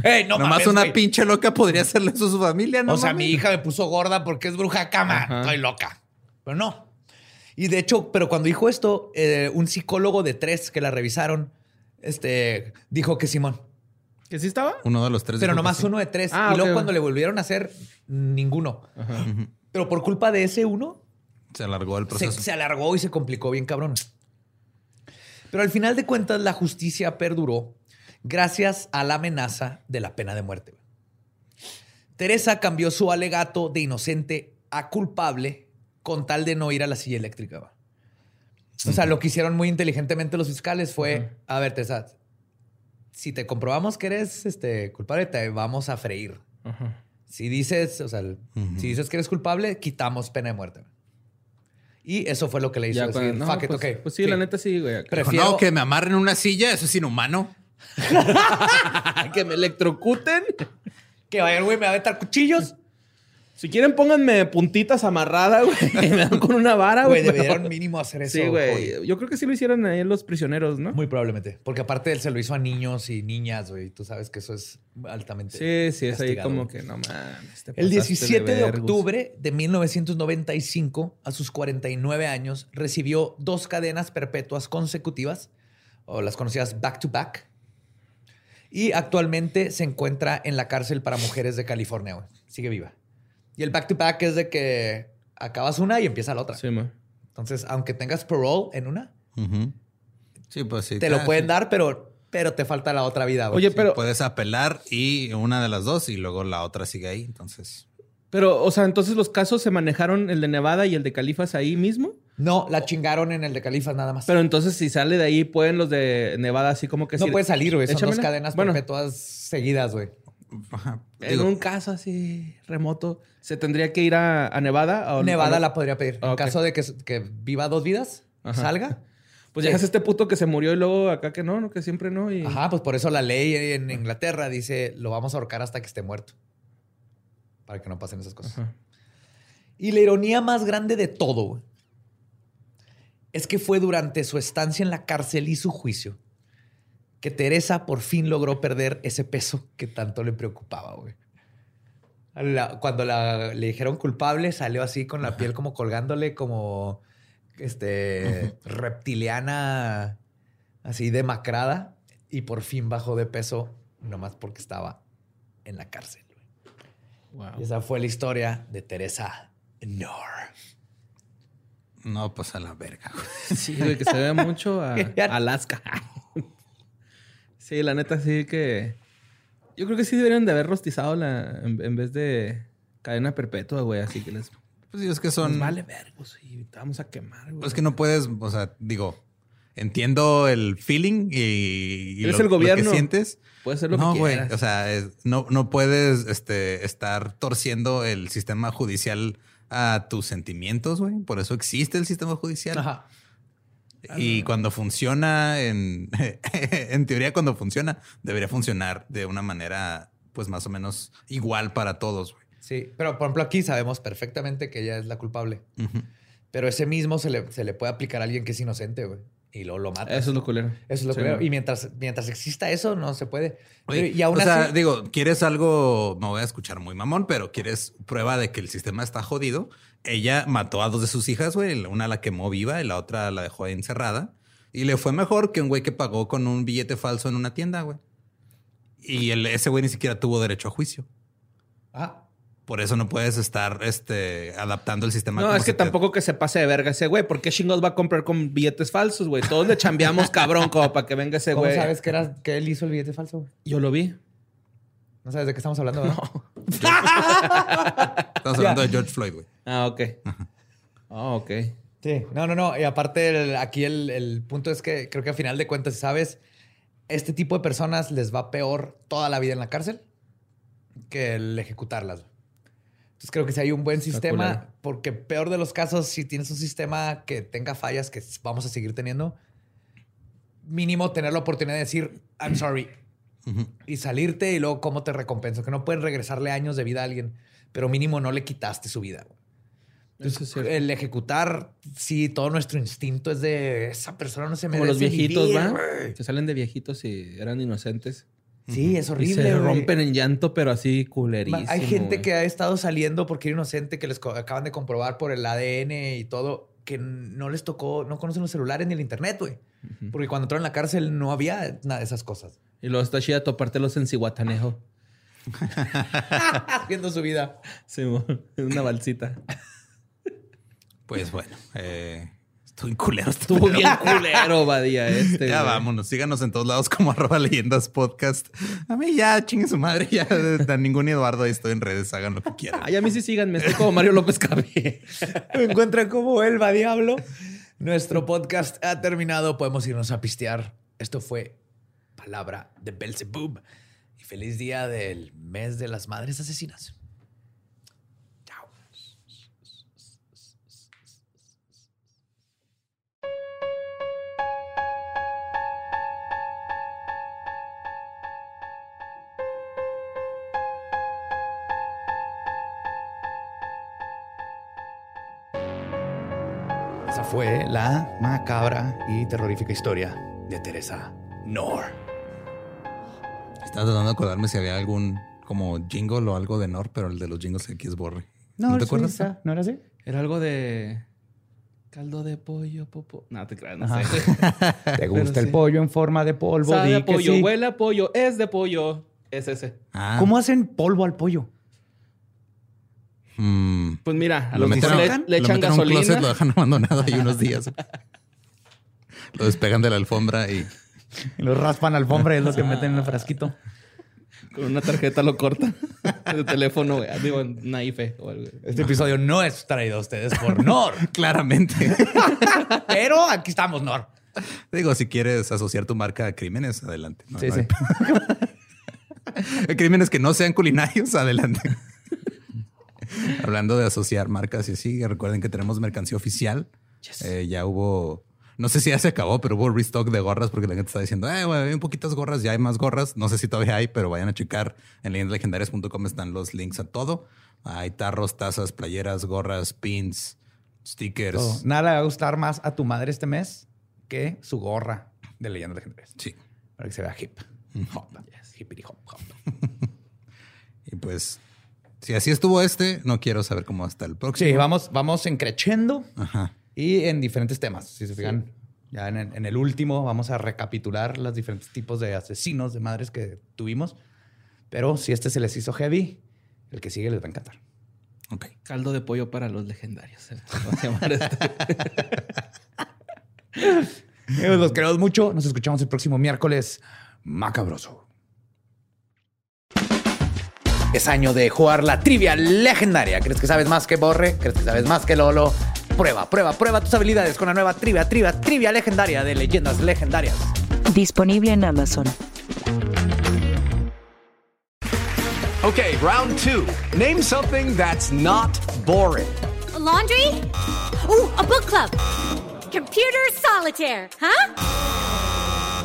S2: Ey, no
S1: Nomás
S2: mames,
S1: una pinche loca podría hacerle eso a su familia, ¿no?
S2: o sea,
S1: mames?
S2: mi hija me puso gorda porque es bruja cama.
S3: Ajá.
S2: Estoy loca. Pero no. Y de hecho, pero cuando dijo esto, eh, un psicólogo de tres que la revisaron, este, dijo que Simón.
S3: ¿Que sí estaba?
S1: Uno de los tres.
S2: Pero nomás
S1: sí.
S2: uno de tres.
S3: Ah,
S2: y luego cuando le volvieron a hacer, ninguno.
S3: Ajá.
S2: Pero por culpa de ese uno,
S1: Se alargó el
S2: se,
S1: proceso.
S2: se alargó y se complicó bien cabrón. Pero al final de cuentas, la justicia perduró gracias a la amenaza de la pena de muerte. Teresa cambió su alegato de inocente a culpable con tal de no ir a la silla eléctrica. va. O sea, lo que hicieron muy inteligentemente los fiscales fue, a ver, Teresa, si te comprobamos que eres este, culpable, te vamos a freír. Si dices, o sea, si dices que eres culpable, quitamos pena de muerte. Y eso fue lo que le hizo
S3: Ya
S2: decir,
S3: no,
S2: fuck it,
S3: pues,
S2: ok.
S3: pues sí, la neta sí, güey.
S2: Prefiero
S1: no, que me amarren en una silla, eso es inhumano.
S3: que me electrocuten.
S2: que vaya, güey, me va a aventar cuchillos.
S3: Si quieren, pónganme puntitas amarradas, güey. Me dan con una vara,
S2: Güey,
S3: güey.
S2: debieron mínimo hacer eso.
S3: Sí, güey. Yo creo que sí lo hicieron ahí los prisioneros, ¿no?
S2: Muy probablemente. Porque aparte él se lo hizo a niños y niñas, güey. Tú sabes que eso es altamente.
S3: Sí, sí, es ahí como que no mames.
S2: El
S3: pasaste
S2: 17 de,
S3: vergus.
S2: octubre de 1995, a sus 49 años, recibió dos cadenas perpetuas consecutivas, o las conocidas back to back. Y actualmente se encuentra en la cárcel para mujeres de California. güey. Sigue viva. Y el back to back es de que acabas una y empieza la otra.
S3: Sí, ma.
S2: Entonces, aunque tengas parole en una.
S1: Sí, pues sí.
S2: te lo pueden
S1: sí.
S2: dar, pero, pero te falta la otra vida. güey.
S3: Oye,
S1: Sí,
S3: pero,
S1: puedes apelar y una de las dos y luego la otra sigue ahí. Entonces,
S3: pero, o sea, entonces los casos se manejaron el de Nevada y el de Califas ahí mismo.
S2: No, la chingaron en el de Califas nada más.
S3: Pero entonces si sale de ahí, pueden los de Nevada así como que
S2: no puedes salir, güey. Son dos
S3: Échamela.
S2: cadenas
S3: Bueno,
S2: perpetuas seguidas, güey.
S1: Ajá,
S3: En
S1: digo,
S3: un caso así remoto, ¿se tendría que ir a, a Nevada? o-
S2: Nevada
S3: o-
S2: la podría pedir.
S3: Ah,
S2: En caso de que, que viva dos vidas,
S3: Ajá.
S2: salga.
S3: Pues
S2: Sí.
S3: ya es este puto que se murió y luego acá que no, no, que siempre no. Y...
S2: Ajá, pues por eso la ley en Inglaterra dice lo vamos a ahorcar hasta que esté muerto. Para que no pasen esas cosas.
S3: Ajá.
S2: Y la ironía más grande de todo es que fue durante su estancia en la cárcel y su juicio que Teresa por fin logró perder ese peso que tanto le preocupaba, güey. La- cuando la- le dijeron culpable, salió así con la piel como colgándole como este reptiliana, así demacrada, y por fin bajó de peso, nomás porque estaba en la cárcel.
S3: Wow.
S2: Y esa fue la historia de Teresa Nor.
S1: no, pues a la verga. güey.
S3: Sí, güey, que se ve mucho a Alaska. Sí, la neta sí que... Yo creo que sí deberían de haber rostizado la... En, en vez de cadena perpetua, güey. Así que les...
S1: Pues sí, es que
S3: Nos
S1: son.
S3: vale vergos y te vamos a quemar, güey.
S1: Pues que no puedes, o sea, digo, entiendo el feeling y, y lo,
S3: el gobierno.
S1: lo que sientes.
S3: Puedes hacer lo
S1: no,
S3: que
S1: güey.
S3: quieras.
S1: O sea, es- no, no puedes este, estar torciendo el sistema judicial a tus sentimientos, güey. Por eso existe el sistema judicial.
S2: Ajá.
S1: Y cuando funciona, en, en teoría, cuando funciona, debería funcionar de una manera, pues más o menos igual para todos, güey.
S2: Sí, pero por ejemplo aquí sabemos perfectamente que ella es la culpable. Pero ese mismo se le, se le puede aplicar a alguien que es inocente, güey. Y luego lo mata.
S3: Eso es lo culero.
S2: Eso es lo
S3: Sí, güey.
S2: Y mientras, mientras exista eso, no se puede.
S1: Oye,
S2: y aún
S1: o
S2: así,
S1: sea, digo, quieres algo, me voy a escuchar muy mamón, pero quieres prueba de que el sistema está jodido. Ella mató a dos de sus hijas, güey. Una la quemó viva y la otra la dejó ahí encerrada. Y le fue mejor que un güey que pagó con un billete falso en una tienda, güey. Y el- ese güey ni siquiera tuvo derecho a juicio.
S2: Ah,
S1: Por eso no puedes estar este, adaptando el sistema.
S3: No, es que
S1: te-
S3: tampoco que se pase de verga ese güey. ¿Por qué chingados va a comprar con billetes falsos, güey? Todos le chambeamos cabrón como para que venga ese
S2: ¿cómo
S3: güey.
S2: sabes que, era, que él hizo el billete falso? güey?
S3: Yo lo vi.
S2: No sabes de qué estamos hablando, ¿verdad?
S1: Estamos hablando de George Floyd, güey.
S3: Ah, ok. Ah, ok.
S2: Sí, no, no, no. Y aparte, el- aquí el, el punto es que creo que a final de cuentas, ¿sabes? Este tipo de personas les va peor toda la vida en la cárcel que el ejecutarlas. Entonces creo que si hay un buen sistema, porque peor de los casos, si tienes un sistema que tenga fallas que vamos a seguir teniendo, mínimo tener la oportunidad de decir, I'm sorry, y salirte y luego cómo te recompenso, que no puedes regresarle años de vida a alguien, pero mínimo no le quitaste su vida. Entonces, el ejecutar, sí, todo nuestro instinto es de esa persona no se merece
S3: Como los viejitos, ¿va? Que salen de viejitos y eran inocentes.
S2: Sí, es horrible.
S3: se rompen en llanto, pero así culerísimo.
S2: Hay gente que ha estado saliendo porque era inocente, que les acaban de comprobar por el ADN y todo, que no les tocó, no conocen los celulares ni el internet, güey. Porque cuando entraron en la cárcel no había nada de esas cosas.
S3: Y luego está chida topártelos en Cihuatanejo.
S2: Haciendo su vida.
S3: Sí, en una balsita.
S1: Pues bueno, eh, Estuvo culero.
S3: Estuvo bien culero, Badía, este.
S1: Ya vámonos. Síganos en todos lados como arroba leyendas podcast. A mí ya, chingue su madre. Ya, a ningún Eduardo ahí estoy en redes. Hagan lo que quieran.
S3: Ay, a mí sí síganme. Estoy como Mario López Cabé.
S2: Me encuentran como Elba Diablo. Nuestro podcast ha terminado. Podemos irnos a pistear. Esto fue Palabra de Belzebub. Y feliz día del mes de las madres asesinas. Fue la macabra y terrorífica historia de Teresa Nor.
S1: Estaba tratando de acordarme si había algún como jingle o algo de Nor, pero el de los jingles aquí es Borre.
S2: No, te acuerdas? ¿No era así?
S3: Era algo de caldo de pollo, popo. No, te creas, no sé.
S2: ¿Te gusta el pollo en forma de polvo?
S3: Sabe de pollo, huele a pollo, es de pollo. Es ese.
S2: Ah. ¿Cómo hacen polvo al pollo?
S3: Mm. Pues mira, a los que le, echan gasolina.
S1: lo dejan abandonado ahí unos días. lo despegan de la alfombra y...
S2: lo raspan la alfombra y es lo que meten en el frasquito.
S3: Con una tarjeta lo cortan de teléfono, digo, naife o algo.
S2: Este episodio no es traído a ustedes por Nor.
S1: Claramente.
S2: Pero aquí estamos, Nor.
S1: Digo, si quieres asociar tu marca a crímenes, adelante. sí, sí. crímenes que no sean culinarios, adelante. Hablando de asociar marcas y así, recuerden que tenemos mercancía oficial. Eh, ya hubo, no sé si ya se acabó, pero hubo restock de gorras porque la gente está diciendo, eh, bueno, hay un poquitas gorras, ya hay más gorras. No sé si todavía hay, pero vayan a checar en leyendalegendarias.com están los links a todo. Hay tarros, tazas, playeras, gorras, pins, stickers.
S2: Nada le va a gustar más a tu madre este mes que su gorra de leyendas legendarias.
S1: Sí.
S2: Para que se vea hip. Hop. hop, hop.
S1: y pues si así estuvo este, no quiero saber cómo hasta el próximo.
S2: Sí, vamos, vamos encrechendo y en diferentes temas. Si se fijan, ya en, el último vamos a recapitular los diferentes tipos de asesinos de madres que tuvimos. Pero si este se les hizo heavy, el que sigue les va a encantar.
S3: Ok. Caldo de pollo para los legendarios. Eh.
S2: los queremos mucho. Nos escuchamos el próximo miércoles. Macabroso. Es año de jugar la trivia legendaria. ¿Crees que sabes más que Borre? ¿Crees que sabes más que Lolo? Prueba, prueba, prueba tus habilidades con la nueva trivia, trivia, trivia legendaria de leyendas legendarias.
S4: Disponible en Amazon.
S5: Okay, round two. Name something that's not boring.
S6: laundry? Ooh, a book club. Computer solitaire, huh?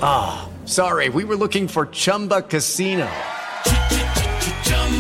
S5: Ah, oh, sorry, we were looking for Chumba Casino.